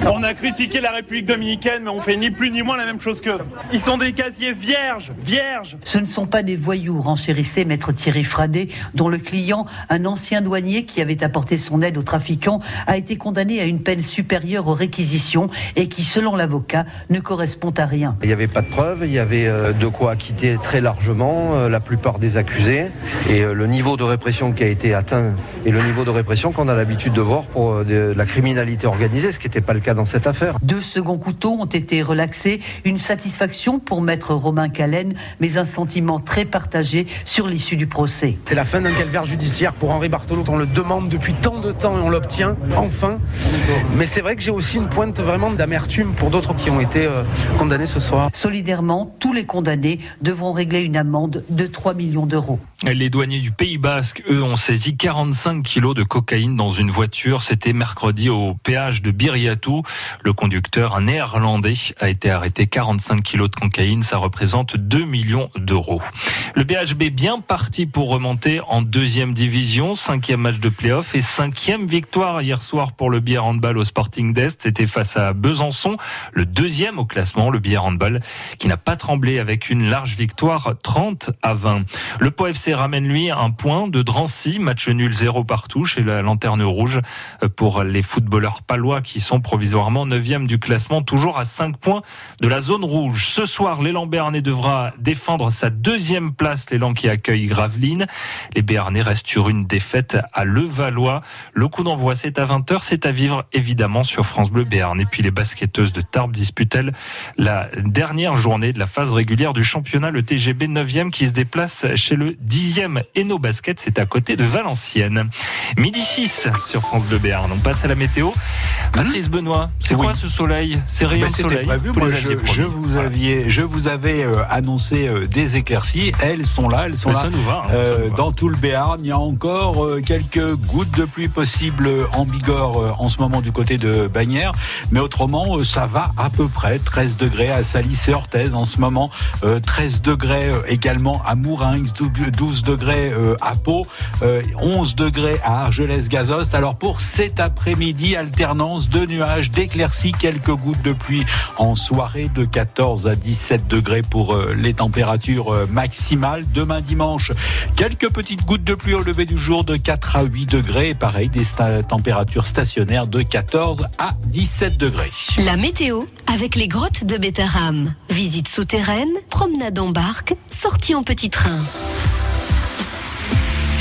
On a critiqué la République dominicaine, mais on fait ni plus ni moins la même chose qu'eux. Ils sont des casiers vierges, vierges. Ce ne sont pas des voyous, renchérissait maître Thierry Fradet, dont le client, un ancien douanier qui avait apporté son aide aux trafiquants, a été condamné à une peine supérieure aux réquisitions et qui, selon l'avocat, ne correspond à rien. Il n'y avait pas de preuves, il y avait euh, de quoi acquitter très largement euh, la plupart des accusés. Et euh, le niveau de répression qui a été atteint et le niveau de répression qu'on a l'habitude de voir pour de la criminalité organisée, ce qui n'était pas le cas dans cette affaire. Deux seconds couteaux ont été relaxés, une satisfaction pour maître Romain Callen, mais un sentiment très partagé sur l'issue du procès. C'est la fin d'un calvaire judiciaire pour Henri Bartolo. On le demande depuis tant de temps et on l'obtient enfin. Mais c'est vrai que j'ai aussi une pointe vraiment d'amertume pour d'autres qui ont été euh, condamnés ce soir. Solidairement, tous les condamnés devront régler une amende de 3 millions d'euros. Les douaniers du Pays Basque, eux, ont saisi 45 kilos de cocaïne dans une voiture. C'était mercredi au péage de Biriatou. Le conducteur, un néerlandais, a été arrêté. 45 kilos de cocaïne, ça représente 2 millions d'euros. Le BHB bien parti pour remonter en deuxième division. Cinquième match de play-off et cinquième victoire hier soir pour le bière handball au Sporting d'Est. C'était face à Besançon, le deuxième au classement, le bière handball, qui n'a pas tremblé avec une large victoire 30 à 20. Le Pau FC ramène lui un point de Drancy, match nul 0 partout chez la Lanterne Rouge pour les footballeurs palois qui sont provisoirement 9e du classement, toujours à 5 points de la zone rouge. Ce soir, l'élan Béarnais devra défendre sa deuxième place, l'élan qui accueille Gravelines. Les Béarnais restent sur une défaite à Levallois. Le coup d'envoi, c'est à 20h, c'est à vivre évidemment sur France Bleu Béarn. Et puis les basketteuses de Tarbes disputent-elles la dernière journée de la phase régulière du championnat, le TGB 9e qui se déplace chez le 10e Eno Basket, c'est à côté de Valenciennes. Midi 6 sur France Bleu Béarn. On passe à la météo. Patrice Benoît, c'est quoi ce soleil? Ces rayons Ben, de soleil? prévu. Moi, je, vous aviez, je vous avais euh, annoncé euh, des éclaircies. Elles sont là, elles sont Mais là. ça nous va, hein, Euh, ça nous va. dans tout le Béarn, il y a encore euh, quelques gouttes de pluie possibles en Bigorre euh, en ce moment du côté de Bagnères, mais autrement, euh, ça va à peu près. 13 degrés à Salis et Orthez en ce moment, euh, 13 degrés également à Mourinx, 12 degrés à Pau, euh, 11 degrés à Argelès-Gazost. Alors pour cet après-midi, alternance de nuages, d'éclaircies, quelques gouttes de pluie en soirée de 14 à 17 degrés pour les températures maximales. Demain dimanche, quelques petites gouttes de pluie au lever du jour de 4 à 8 degrés. Et pareil, des températures stationnaires de 14 à 17 degrés. La météo avec les grottes de Bétarame. Visite souterraine, promenade en barque, sortie en petit train.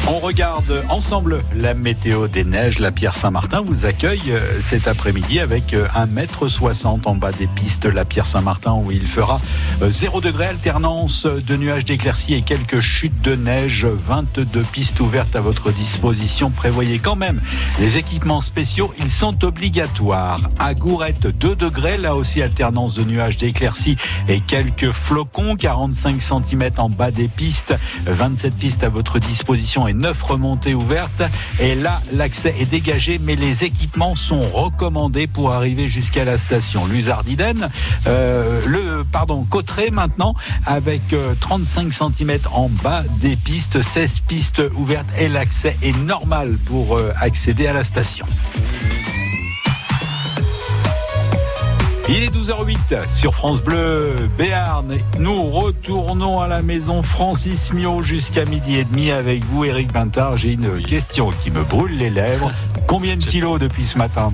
On regarde ensemble la météo des neiges. La Pierre Saint-Martin vous accueille euh, cet après-midi avec euh, 1m60 en bas des pistes. La Pierre Saint-Martin où il fera euh, 0 degré, alternance de nuages d'éclaircies et quelques chutes de neige. 22 pistes ouvertes à votre disposition. Prévoyez quand même les équipements spéciaux. Ils sont obligatoires. À Gourette, 2 degrés. Là aussi, alternance de nuages d'éclaircies et quelques flocons. 45 cm en bas des pistes. 27 pistes à votre disposition et 9 remontées ouvertes. Et là, l'accès est dégagé, mais les équipements sont recommandés pour arriver jusqu'à la station. Luzardiden, euh, le, pardon, Cotteret maintenant, avec euh, 35 cm en bas des pistes, 16 pistes ouvertes et l'accès est normal pour euh, accéder à la station. Il est 12h08 sur France Bleu Béarn. Nous retournons à la maison Francis Mio jusqu'à midi et demi avec vous, Eric Bintard. J'ai une question qui me brûle les lèvres. Combien de kilos depuis ce matin?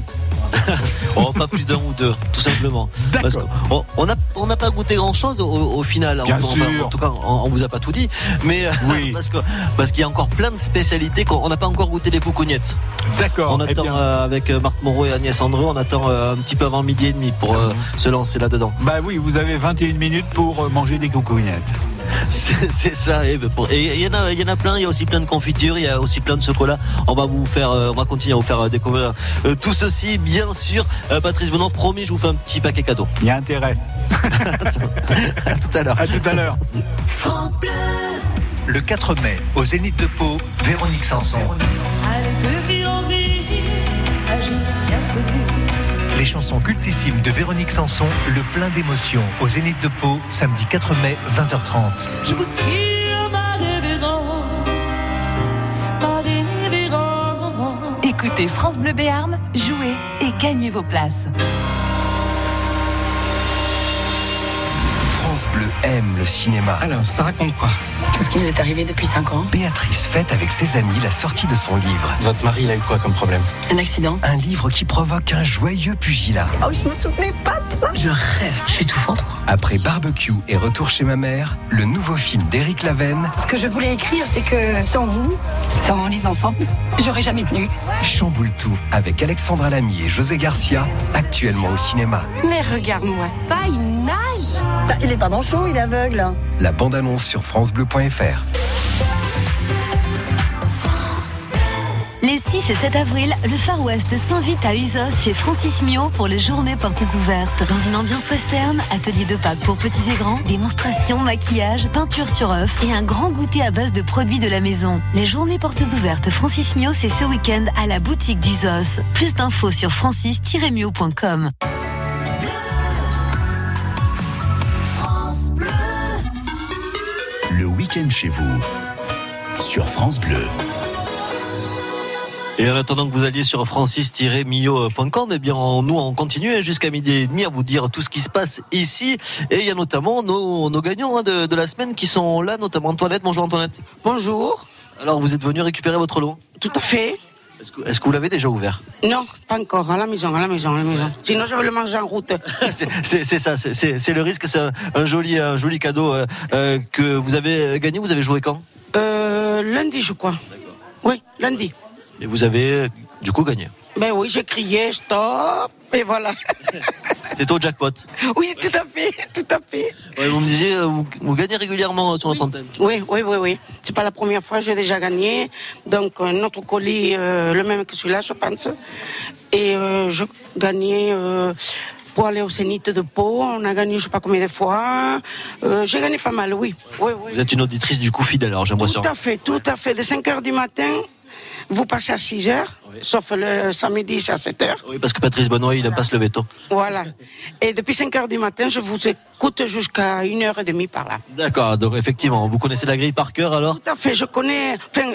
Oh, pas plus d'un ou deux, tout simplement. Parce qu'on on n'a on pas goûté grand chose au, au final. Bien sûr. En tout cas, on, on vous a pas tout dit. Mais euh, parce qu'il y a encore plein de spécialités qu'on n'a pas encore goûté les coucougnettes. D'accord. On eh attend bien. euh, avec euh, Marc Moreau et Agnès André, on attend euh, un petit peu avant midi et demi pour euh, se lancer là-dedans. Bah oui, vous avez 21 minutes pour manger des coucougnettes. C'est ça. Et ben, il y en a, il y en a plein. Il y a aussi plein de confitures. Il y a aussi plein de chocolat. On va vous faire, euh, on va continuer à vous faire euh, découvrir euh, tout ceci, bien sûr. Patrice Benoît, promis, je vous fais un petit paquet cadeau. Il y a intérêt. à tout à l'heure. À tout à l'heure. France Bleu. Le 4 mai, au Zénith de Pau, Véronique Sanson. Allez de chansons cultissimes de Véronique Sanson, le plein d'émotions au Zénith de Pau, samedi 4 mai, 20h30. Je vous tire ma révérence, ma révérence. Écoutez France Bleu Béarn, jouez et gagnez vos places. France Bleu aime le cinéma. Alors, ça raconte quoi? Tout ce qui nous est arrivé depuis 5 ans. Béatrice fête avec ses amis la sortie de son livre. Votre mari, il a eu quoi comme problème? Un accident. Un livre qui provoque un joyeux pugilat. Oh, je me souvenais pas de ça. Je rêve, je suis étouffante. Après Barbecue et Retour chez ma mère, le nouveau film d'Éric Lavenne, Ce que je voulais écrire, c'est que sans vous, sans les enfants, j'aurais jamais tenu. chamboule tout avec Alexandra Lamy et José Garcia, actuellement au cinéma. Mais regarde-moi ça, il nage Bah, Il est pas manchot, il est aveugle. La bande-annonce sur francebleu.fr. Les 6 et 7 avril, le Far West s'invite à Usos chez Francis Mio pour les journées portes ouvertes. Dans une ambiance western, atelier de Pâques pour petits et grands, démonstration, maquillage, peinture sur œuf et un grand goûter à base de produits de la maison. Les journées portes ouvertes Francis Mio, c'est ce week-end à la boutique d'Usos. Plus d'infos sur francis-mio.com. week-end chez vous sur France Bleu. Et en attendant que vous alliez sur francis-mio.com, eh bien, on- nous, on continue hein, jusqu'à midi et demi à vous dire tout ce qui se passe ici. Et il y a notamment nos, nos gagnants hein, de, de la semaine qui sont là, notamment Antoinette. Bonjour Antoinette. Bonjour. Alors, vous êtes venu récupérer votre lot Tout à fait. Est-ce que, vous l'avez déjà ouvert Non, pas encore. À la maison, à la maison, à la maison. Sinon, je vais le manger en route. C'est- ça, c'est- le risque, c'est un, un joli, un joli cadeau euh, euh, que vous avez gagné. Vous avez joué quand Euh, lundi, je crois. Oui, lundi. Et vous avez euh, du coup gagné. Ben oui, j'ai crié stop. Et voilà. C'était au jackpot. Oui, tout à fait, tout à fait. Ouais, vous me disiez, euh, vous, vous gagnez régulièrement sur notre antenne. Oui, oui, oui, oui. C'est pas la première fois, j'ai déjà gagné. Donc, euh, notre colis, euh, le même que celui-là, je pense. Et euh, je gagnais euh, pour aller au Zénith de Pau. On a gagné, je sais pas combien de fois. Euh, j'ai gagné pas mal, oui. Oui, oui. Vous êtes une auditrice du coup fidèle, alors j'ai l'impression. Tout à fait, tout à fait. De 5 h du matin, vous passez à 6 h, sauf le samedi, c'est à 7 h. Oui, parce que Patrice Benoît, il n'aime pas se lever tôt. Voilà. Et depuis 5 h du matin, je vous écoute jusqu'à 1h30 par là. D'accord, donc effectivement, vous connaissez la grille par cœur alors? Tout à fait, je connais. Enfin,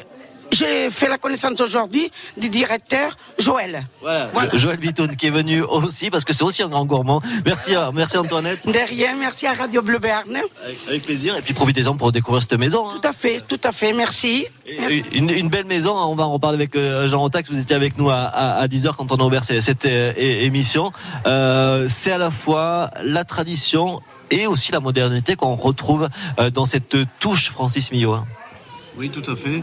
j'ai fait la connaissance aujourd'hui du directeur Joël. Voilà, Jo- Joël Vitoun qui est venu aussi, parce que c'est aussi un grand gourmand. Merci, euh, merci Antoinette. De rien, merci à Radio Bleu Berne. Avec, avec plaisir. Et puis profitez-en pour découvrir cette maison. hein. Tout à fait, tout à fait, merci. Et Une, une belle maison, hein, on va en reparler avec euh, Jean Rotax, vous étiez avec nous à, à, 10h quand on a ouvert cette, cette, euh, é- émission. Euh, c'est à la fois la tradition et aussi la modernité qu'on retrouve dans cette touche Francis Millot. hein. Oui, tout à fait.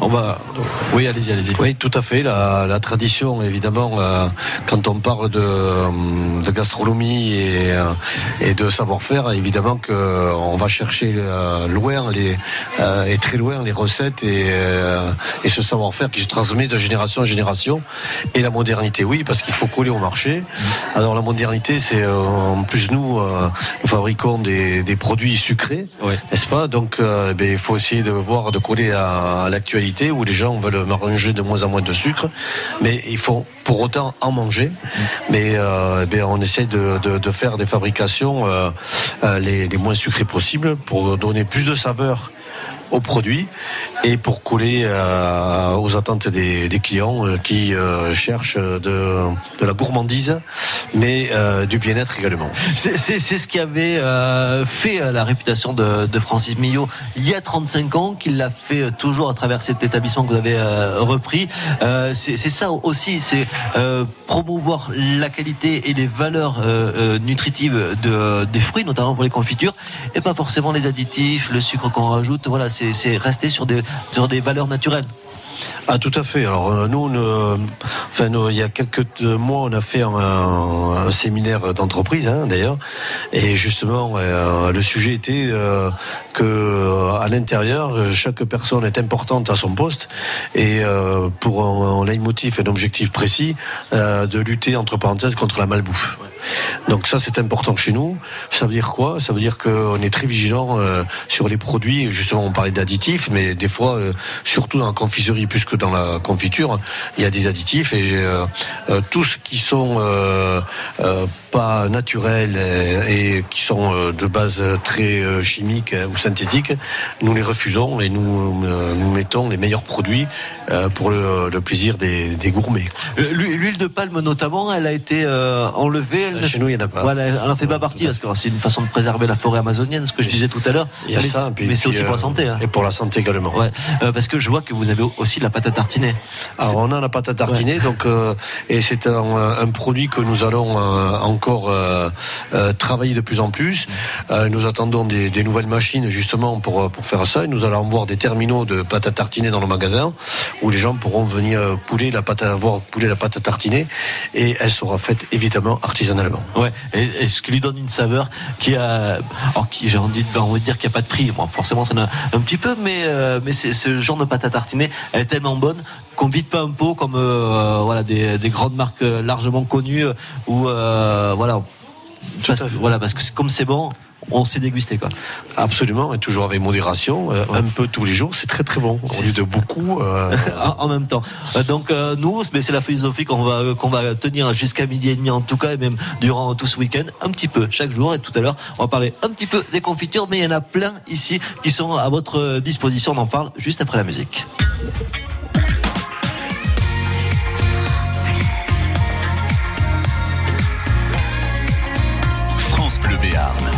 On va. Oui, allez-y, allez-y. Oui, tout à fait. La, la tradition, évidemment, euh, quand on parle de, euh, de gastronomie et, euh, et de savoir-faire, évidemment qu'on va chercher euh, loin les, et très loin les recettes et, et ce savoir-faire qui se transmet de génération en génération. Et la modernité, oui, parce qu'il faut coller au marché. Alors la modernité, c'est en plus nous, nous fabriquons des, des produits sucrés, n'est-ce pas? Donc euh, ben, il faut essayer de voir, de coller à, à l'actualité où les gens veulent manger de moins en moins de sucre, mais il faut pour autant en manger. Mais euh, ben, on essaie de, faire des fabrications euh, euh, les moins sucrées possibles pour donner plus de saveur aux produits et pour coller euh, aux attentes des, clients euh, qui euh, cherchent de, la gourmandise, mais du bien-être également. C'est ce qui avait fait la réputation de, Francis Millot il y a 35 ans, qu'il l'a fait toujours à travers cet établissement que vous avez repris. C'est ça aussi, c'est promouvoir la qualité et les valeurs nutritives de, des fruits, notamment pour les confitures, et pas forcément les additifs, le sucre qu'on rajoute. Voilà, c'est rester sur des, sur des valeurs naturelles. Ah tout à fait. Alors euh, nous, enfin nous, il y a quelques mois, on a fait un, un séminaire d'entreprise hein, d'ailleurs, et justement euh, le sujet était euh, que euh, à l'intérieur, chaque personne est importante à son poste, et euh, pour un, un leitmotiv, un objectif précis, de lutter entre parenthèses contre la malbouffe. Donc ça c'est important chez nous. Ça veut dire quoi? Ça veut dire qu'on est très vigilant euh, sur les produits. Justement, on parlait d'additifs, mais des fois, euh, surtout dans la confiserie plus que dans la confiture, il y a des additifs et euh, euh, tous qui sont pas naturels et, qui sont de base très chimiques euh, ou synthétiques, nous les refusons et nous, mettons les meilleurs produits pour le, plaisir des, des gourmets. L'huile de palme notamment, elle a été enlevée. Chez nous, il n'y en a pas. Voilà, elle n'en fait pas partie parce que c'est une façon de préserver la forêt amazonienne, ce que je disais tout à l'heure. Il y a mais ça, c'est- puis- mais c'est puis, aussi pour euh, la santé. hein. Et pour la santé également. Ouais, euh, parce que je vois que vous avez aussi la pâte à tartiner. Alors on a la pâte à tartiner, donc euh, et c'est un, un produit que nous allons euh, encore euh, euh, travailler de plus en plus. Euh, nous attendons des, des nouvelles machines justement pour euh, pour faire ça. Et nous allons avoir des terminaux de pâte à tartiner dans le magasin où les gens pourront venir euh, pouler la pâte à voir pouler la pâte à tartiner et elle sera faite évidemment artisanalement. Ouais, et, et ce qui lui donne une saveur qui a, alors qui j'ai envie de, dire qu'il n'y a pas de prix. Bon, forcément, ça en a un petit peu, mais euh, mais c'est ce genre de pâte à tartiner, elle est tellement bonne qu'on vide pas un pot comme euh, voilà des, des grandes marques euh, largement connues ou euh, voilà. Parce, voilà, parce que c'est- comme c'est bon, on s'est dégusté quoi. Absolument et toujours avec modération, euh, un peu tous les jours, c'est très très bon. Au lieu de beaucoup euh, en, même temps. Euh, donc nous, c'est la philosophie qu'on va qu'on va tenir jusqu'à midi et demi en tout cas et même durant tout ce week-end, un petit peu chaque jour et tout à l'heure on va parler un petit peu des confitures, mais il y en a plein ici qui sont à votre disposition. On en parle juste après la musique. France Bleu Béarn.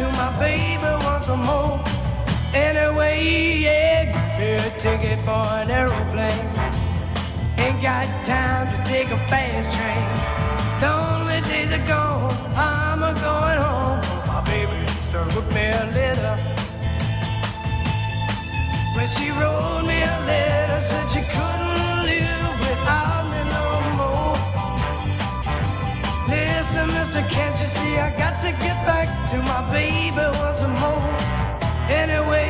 to my baby once more? Anyway, yeah, me a ticket for an aeroplane. Ain't got time to take a fast train. Lonely days are gone, I'm a going home. My baby just wrote me a letter. When she wrote me a letter, said she couldn't live without me no more. Listen, mister, can't you see I got to get back to my baby once more? Anyway,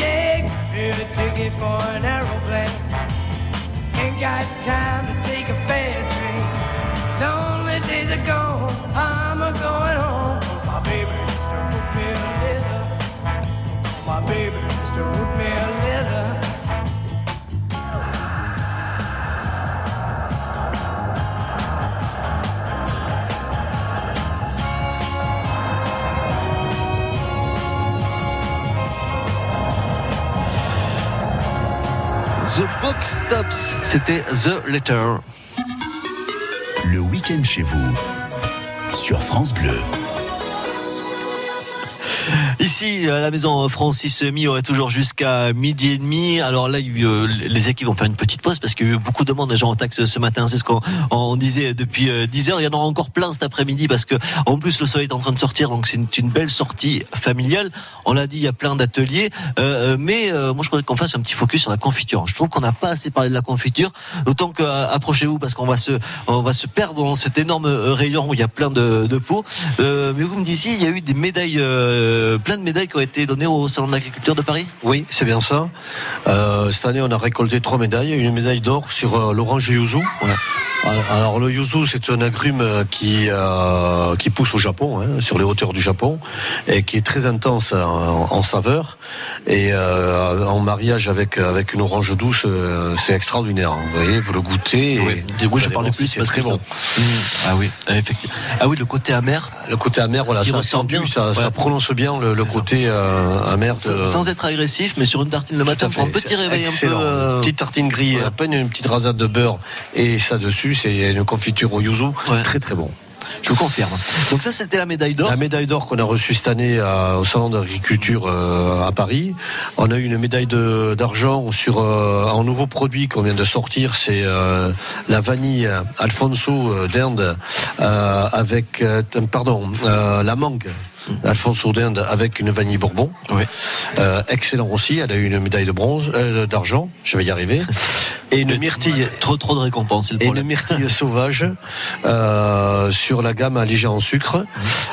yeah, me a ticket for an aeroplane. Ain't got time to take a fast train. Lonely days are gone, The Book Stops, c'était The Letter. Le week-end chez vous sur France Bleu. À la maison Francis Mi aurait toujours jusqu'à midi et demi. Alors là, euh, les équipes vont faire une petite pause parce qu'il y a eu beaucoup de demandes des gens en taxe ce matin. C'est ce qu'on on disait depuis euh, 10 heures. Il y en aura encore plein cet après-midi parce que, en plus, le soleil est en train de sortir. Donc, c'est une, belle sortie familiale. On l'a dit, il y a plein d'ateliers. Euh, euh, mais euh, moi, je voudrais qu'on fasse un petit focus sur la confiture. Je trouve qu'on n'a pas assez parlé de la confiture. D'autant que, euh, approchez-vous parce qu'on va se, on perdre dans cet énorme euh, rayon où il y a plein de, de pots. Euh, mais vous me disiez, il y a eu des médailles, euh, plein de médailles qui ont été données au Salon de l'agriculture de Paris? Oui, c'est bien ça. Euh, cette année, on a récolté trois médailles. Une médaille d'or sur euh, l'orange yuzu. Alors le yuzu, c'est un agrume euh, qui euh, qui pousse au Japon, hein, sur les hauteurs du Japon, et qui est très intense en, en saveur. Et euh, en mariage avec avec une orange douce, euh, c'est extraordinaire. Vous voyez, vous le goûtez. Oui, et oui, je parle plus c'est très bon. Ah oui, effectivement. Ah oui, le côté amer. Le côté amer, voilà, ça, bien. ça, ça prononce bien le, le côté euh, amer. Sans, de- sans être agressif, mais sur une tartine le matin pour un petit réveil un peu. excellent. euh, Petite tartine grillée, à peine une petite rasade de beurre et ça dessus, c'est une confiture au yuzu, très très bon. Je confirme. Donc ça, c'était la médaille d'or. La médaille d'or qu'on a reçue cette année à- au salon d'agriculture euh, à Paris. On a eu une médaille d'argent sur euh, un nouveau produit qu'on vient de sortir, c'est euh, la vanille Alfonso euh, d'Inde euh, avec, euh, pardon, euh, la mangue. Alfonso d'Inde avec une vanille Bourbon. Euh, excellent aussi. Elle a eu une médaille de bronze, euh, d'argent. Je vais y arriver. Et une myrtille. Trop, trop de récompenses. Et une myrtille sauvage euh, sur la gamme allégée en sucre,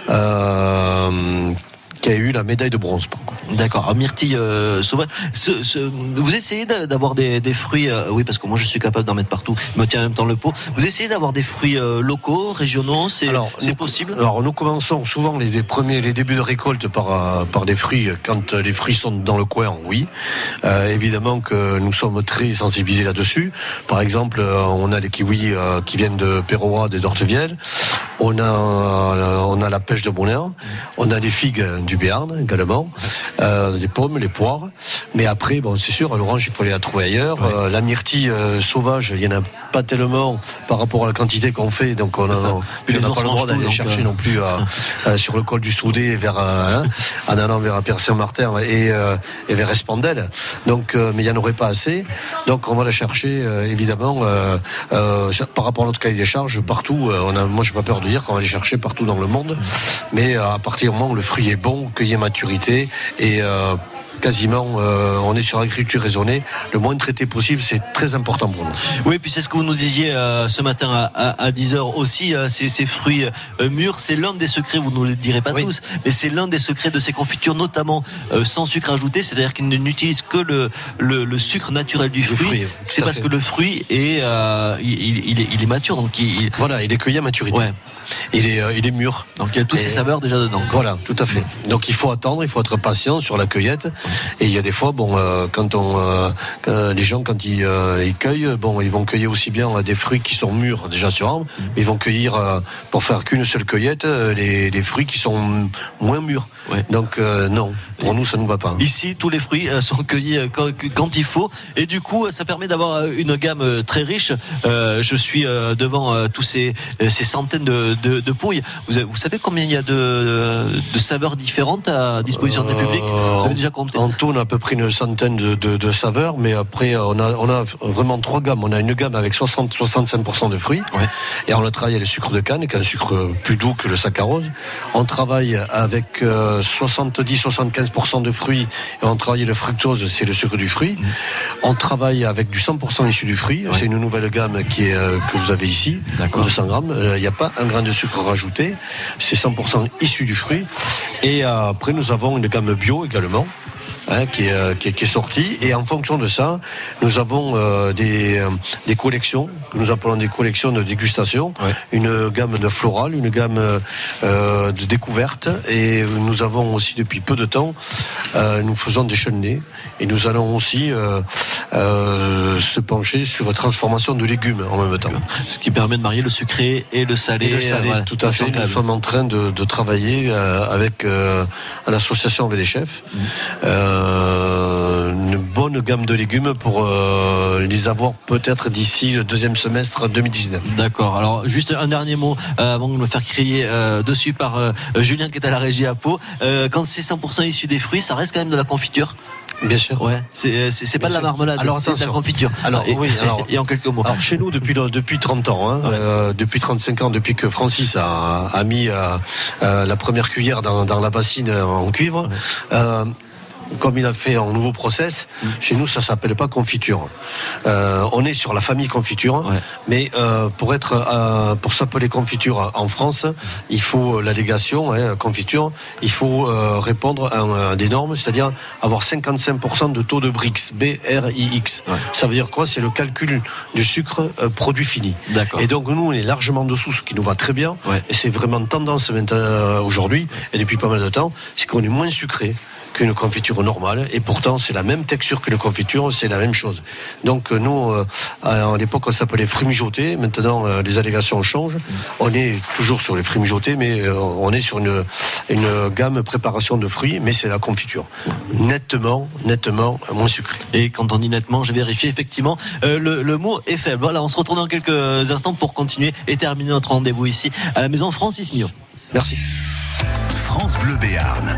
euh, qui a eu la médaille de bronze. D'accord. Myrtille euh, sauvage. Ce- ce- vous essayez d'a- d'avoir des, des fruits, euh, oui, parce que moi je suis capable d'en mettre partout. Je me tiens en même temps le pot. Vous essayez d'avoir des fruits euh, locaux, régionaux. C'est possible? Alors nous commençons souvent les, les premiers, les débuts de récolte par euh, par des fruits quand les fruits sont dans le coin, oui. Évidemment que nous sommes très sensibilisés là-dessus. Par exemple, on a les kiwis qui viennent de Péroade et d'Ortevielle. On a on a la pêche de Moulin. On a les figues du Béarn également. Euh, les pommes, les poires. Mais après, bon, c'est sûr, l'orange, il faut aller la trouver ailleurs. Euh, la myrtille euh, sauvage, il y en a pas tellement par rapport à la quantité qu'on fait, donc on n'a pas le droit d'aller chercher euh, non plus sur le col du Soudé vers hein, en allant vers Pierre Saint-Martin et, et vers Espandel. Donc, mais il n'y en aurait pas assez. Donc, on va la chercher évidemment par rapport à notre cahier des charges partout. on a, moi, j'ai pas peur de dire qu'on va les chercher partout dans le monde. Mais à partir du moment où le fruit est bon, qu'il y ait maturité et euh, quasiment, euh, on est sur l'agriculture raisonnée. Le moins traité possible, c'est très important pour nous. Oui, puis c'est ce que vous nous disiez euh, ce matin à, à, 10h aussi, euh, ces, ces fruits mûrs, c'est l'un des secrets, vous ne nous le direz pas tous, mais c'est l'un des secrets de ces confitures, notamment sans sucre ajouté, c'est-à-dire qu'ils n'utilisent que le, le, le sucre naturel du fruit. fruit, c'est parce fait. que le fruit est, il, il est, il est mature, donc il, il- Voilà, il est cueilli à maturité. Il est, il est mûr. Donc il y a toutes Et- ces saveurs déjà dedans. Voilà, tout à fait. Donc il faut attendre, il faut être patient sur la cueillette. Et il y a des fois, bon, euh, quand on, euh, euh, les gens quand ils, ils cueillent, bon, ils vont cueillir aussi bien des fruits qui sont mûrs déjà sur arbre, Mm. mais ils vont cueillir pour faire qu'une seule cueillette les, les fruits qui sont moins mûrs. Donc non, pour nous ça ne va pas. Ici, tous les fruits sont cueillis quand, quand il faut, et du coup, ça permet d'avoir une gamme très riche. Je suis devant tous ces, ces centaines de, de, de pouilles. Vous savez combien il y a de, de saveurs différentes à disposition du public? Vous avez déjà compté? On tourne à peu près une centaine de, de- de saveurs, mais après on a, on a vraiment trois gammes. On a une gamme avec 60-65% de fruits, et on le travaille avec le sucre de canne, qui est un sucre plus doux que le saccharose. On travaille avec euh, 70-75% de fruits, et on travaille le fructose, c'est le sucre du fruit. On travaille avec du 100% issu du fruit. C'est une nouvelle gamme qui est, euh, que vous avez ici, 200 grammes. Euh, Il n'y a pas un grain de sucre rajouté. C'est 100% issu du fruit. Et euh, après, nous avons une gamme bio également. Hein, qui, est, euh, qui, est, qui est sortie et en fonction de ça nous avons euh, des, euh, des collections. Que nous appelons des collections de dégustation une gamme de floral une gamme euh, de découverte et nous avons aussi depuis peu de temps euh, nous faisons des chenets et nous allons aussi euh, euh, se pencher sur la transformation de légumes en même temps ce qui permet de marier le sucré et le salé, et le salé, euh, voilà, tout à fait. Nous sommes en train de, de travailler euh, avec euh, l'association avec les chefs euh, une bonne gamme de légumes pour euh, les avoir peut-être d'ici le deuxième semestre 2019. D'accord. Alors juste un dernier mot euh, avant de me faire crier euh, dessus par euh, Julien qui est à la régie à Pau. Euh, quand c'est 100% issu des fruits, ça reste quand même de la confiture? Bien sûr. Ouais. C'est c'est c'est pas de la marmelade, Alors c'est de la confiture. Alors et, oui, alors, et en quelques mots. Alors chez nous depuis depuis 30 ans, hein, euh, depuis 35 ans, depuis que Francis a, a mis euh, euh, la première cuillère dans, dans la bassine en cuivre. euh, comme il a fait en nouveau process, chez nous ça s'appelle pas confiture. Euh, on est sur la famille confiture, mais euh, pour être euh, pour s'appeler confiture en France, il faut l'allégation hein, confiture, il faut répondre à, des normes, c'est-à-dire avoir 55% de taux de BRIX, B R I X. Ça veut dire quoi? C'est le calcul du sucre produit fini. Et donc nous on est largement dessous, ce qui nous va très bien. Et c'est vraiment tendance aujourd'hui et depuis pas mal de temps, c'est qu'on est moins sucré qu'une confiture normale et pourtant c'est la même texture que la confiture, c'est la même chose. Donc euh, nous, euh, à l'époque on s'appelait fruits mijotés, maintenant euh, les allégations changent. On est toujours sur les fruits mijotés, mais euh, on est sur une, une gamme préparation de fruits, mais c'est la confiture. Nettement, nettement moins sucré. Et quand on dit nettement, j'ai vérifié effectivement, euh, le, le mot est faible. Voilà, on se retrouve dans quelques instants pour continuer et terminer notre rendez-vous ici à la maison Francis Mio. Merci. France Bleu Béarn.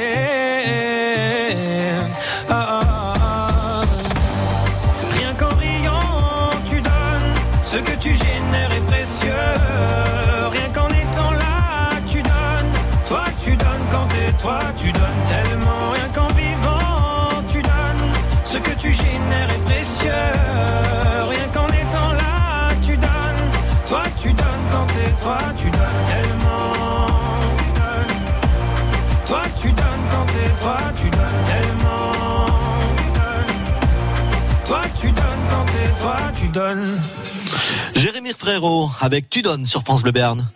Tu génères est précieux. Rien qu'en étant là, tu donnes. Toi, tu donnes quand t'es toi, tu donnes tellement. Toi, tu donnes quand t'es toi, tu donnes tellement. Toi, tu donnes quand t'es toi, tu donnes. Jérémy Frérot avec Tu donnes sur France Bleu Berne.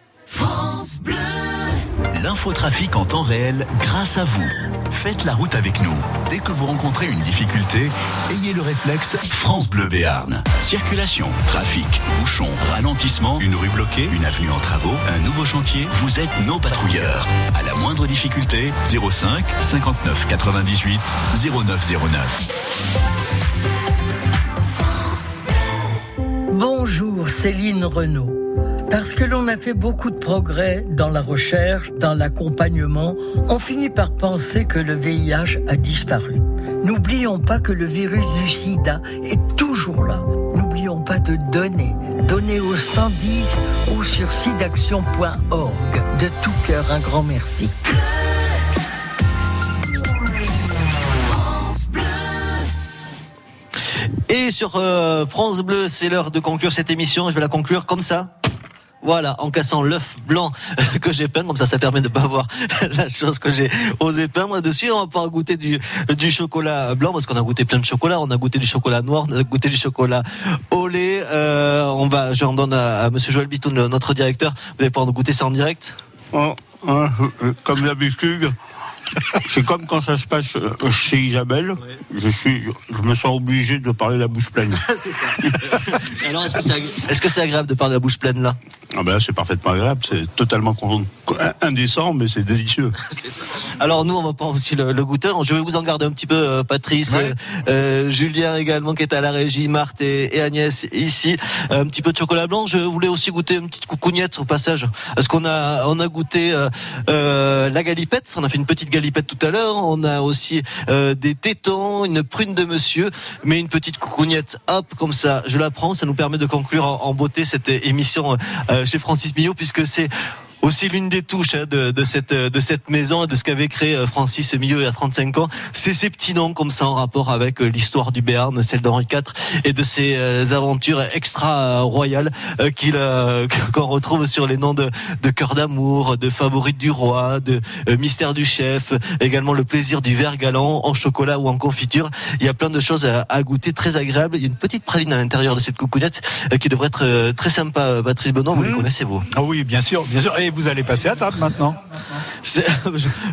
L'infotrafic en temps réel grâce à vous. Faites la route avec nous. Dès que vous rencontrez une difficulté, ayez le réflexe France Bleu Béarn. Circulation, trafic, bouchon, ralentissement, une rue bloquée, une avenue en travaux, un nouveau chantier, vous êtes nos patrouilleurs. À la moindre difficulté, 05 59 98 0909. Bonjour Céline Renaud. Parce que l'on a fait beaucoup de progrès dans la recherche, dans l'accompagnement, on finit par penser que le VIH a disparu. N'oublions pas que le virus du sida est toujours là. N'oublions pas de donner. Donner au 110 ou sur sidaction.org. De tout cœur, un grand merci. Et sur euh, France Bleu, c'est l'heure de conclure cette émission. Je vais la conclure comme ça. Voilà, en cassant l'œuf blanc que j'ai peint, comme ça, ça permet de pas voir la chose que j'ai osé peindre dessus. On va pouvoir goûter du, chocolat blanc, parce qu'on a goûté plein de chocolat. On a goûté du chocolat noir, on a goûté du chocolat au lait. Euh, on va, je en donne à, à Monsieur Joël Bitoun, notre directeur. Vous allez pouvoir goûter ça en direct? Oh, hein, euh, comme d'habitude, c'est comme quand ça se passe euh, chez Isabelle. Je suis, je me sens obligé de parler la bouche pleine. c'est ça. Alors, est-ce que c'est agré- agréable de parler la bouche pleine là? Ah ben là, c'est parfaitement agréable. C'est totalement indécent, mais c'est délicieux. Alors nous, on va prendre aussi le, le goûteur. Je vais vous en garder un petit peu, euh, Patrice, euh, euh, Julien également qui est à la régie, Marthe et, et Agnès ici. Euh, un petit peu de chocolat blanc. Je voulais aussi goûter une petite coucougnette au passage, parce qu'on a on a goûté euh, euh, la galipette. On a fait une petite tout à l'heure. On a aussi euh, des tétons, une prune de monsieur, mais une petite coucougnette. Hop, comme ça, je la prends. Ça nous permet de conclure en, en beauté cette émission euh, chez Francis Millot, puisque c'est aussi l'une des touches hein, de, de cette de cette maison et de ce qu'avait créé euh, Francis Millot il y a 35 ans, c'est ces petits noms comme ça en rapport avec euh, l'histoire du Béarn, celle d'Henri IV et de ses euh, aventures extra euh, royales euh, qu'il euh, qu'on retrouve sur les noms de de cœur d'amour, de favorite du roi, de euh, mystère du chef, également le plaisir du verre galant en chocolat ou en confiture. Il y a plein de choses à, à goûter très agréables. Il y a une petite praline à l'intérieur de cette coucounette euh, qui devrait être euh, très sympa. Patrice Benoît, vous les connaissez vous? Ah oui, bien sûr, bien sûr. Et vous allez passer à table maintenant.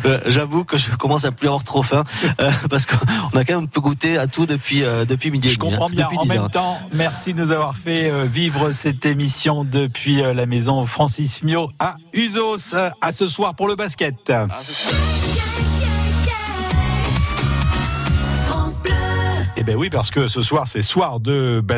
Euh, J'avoue que je commence à plus avoir trop faim euh, parce qu'on a quand même un peu goûté à tout depuis euh, depuis midi. Je comprends bien. Depuis En 10 même heures. temps, merci de nous avoir fait vivre cette émission depuis la maison Francis Mio à Usos. À ce soir pour le basket. Eh ben oui, parce que ce soir, c'est soir de basket.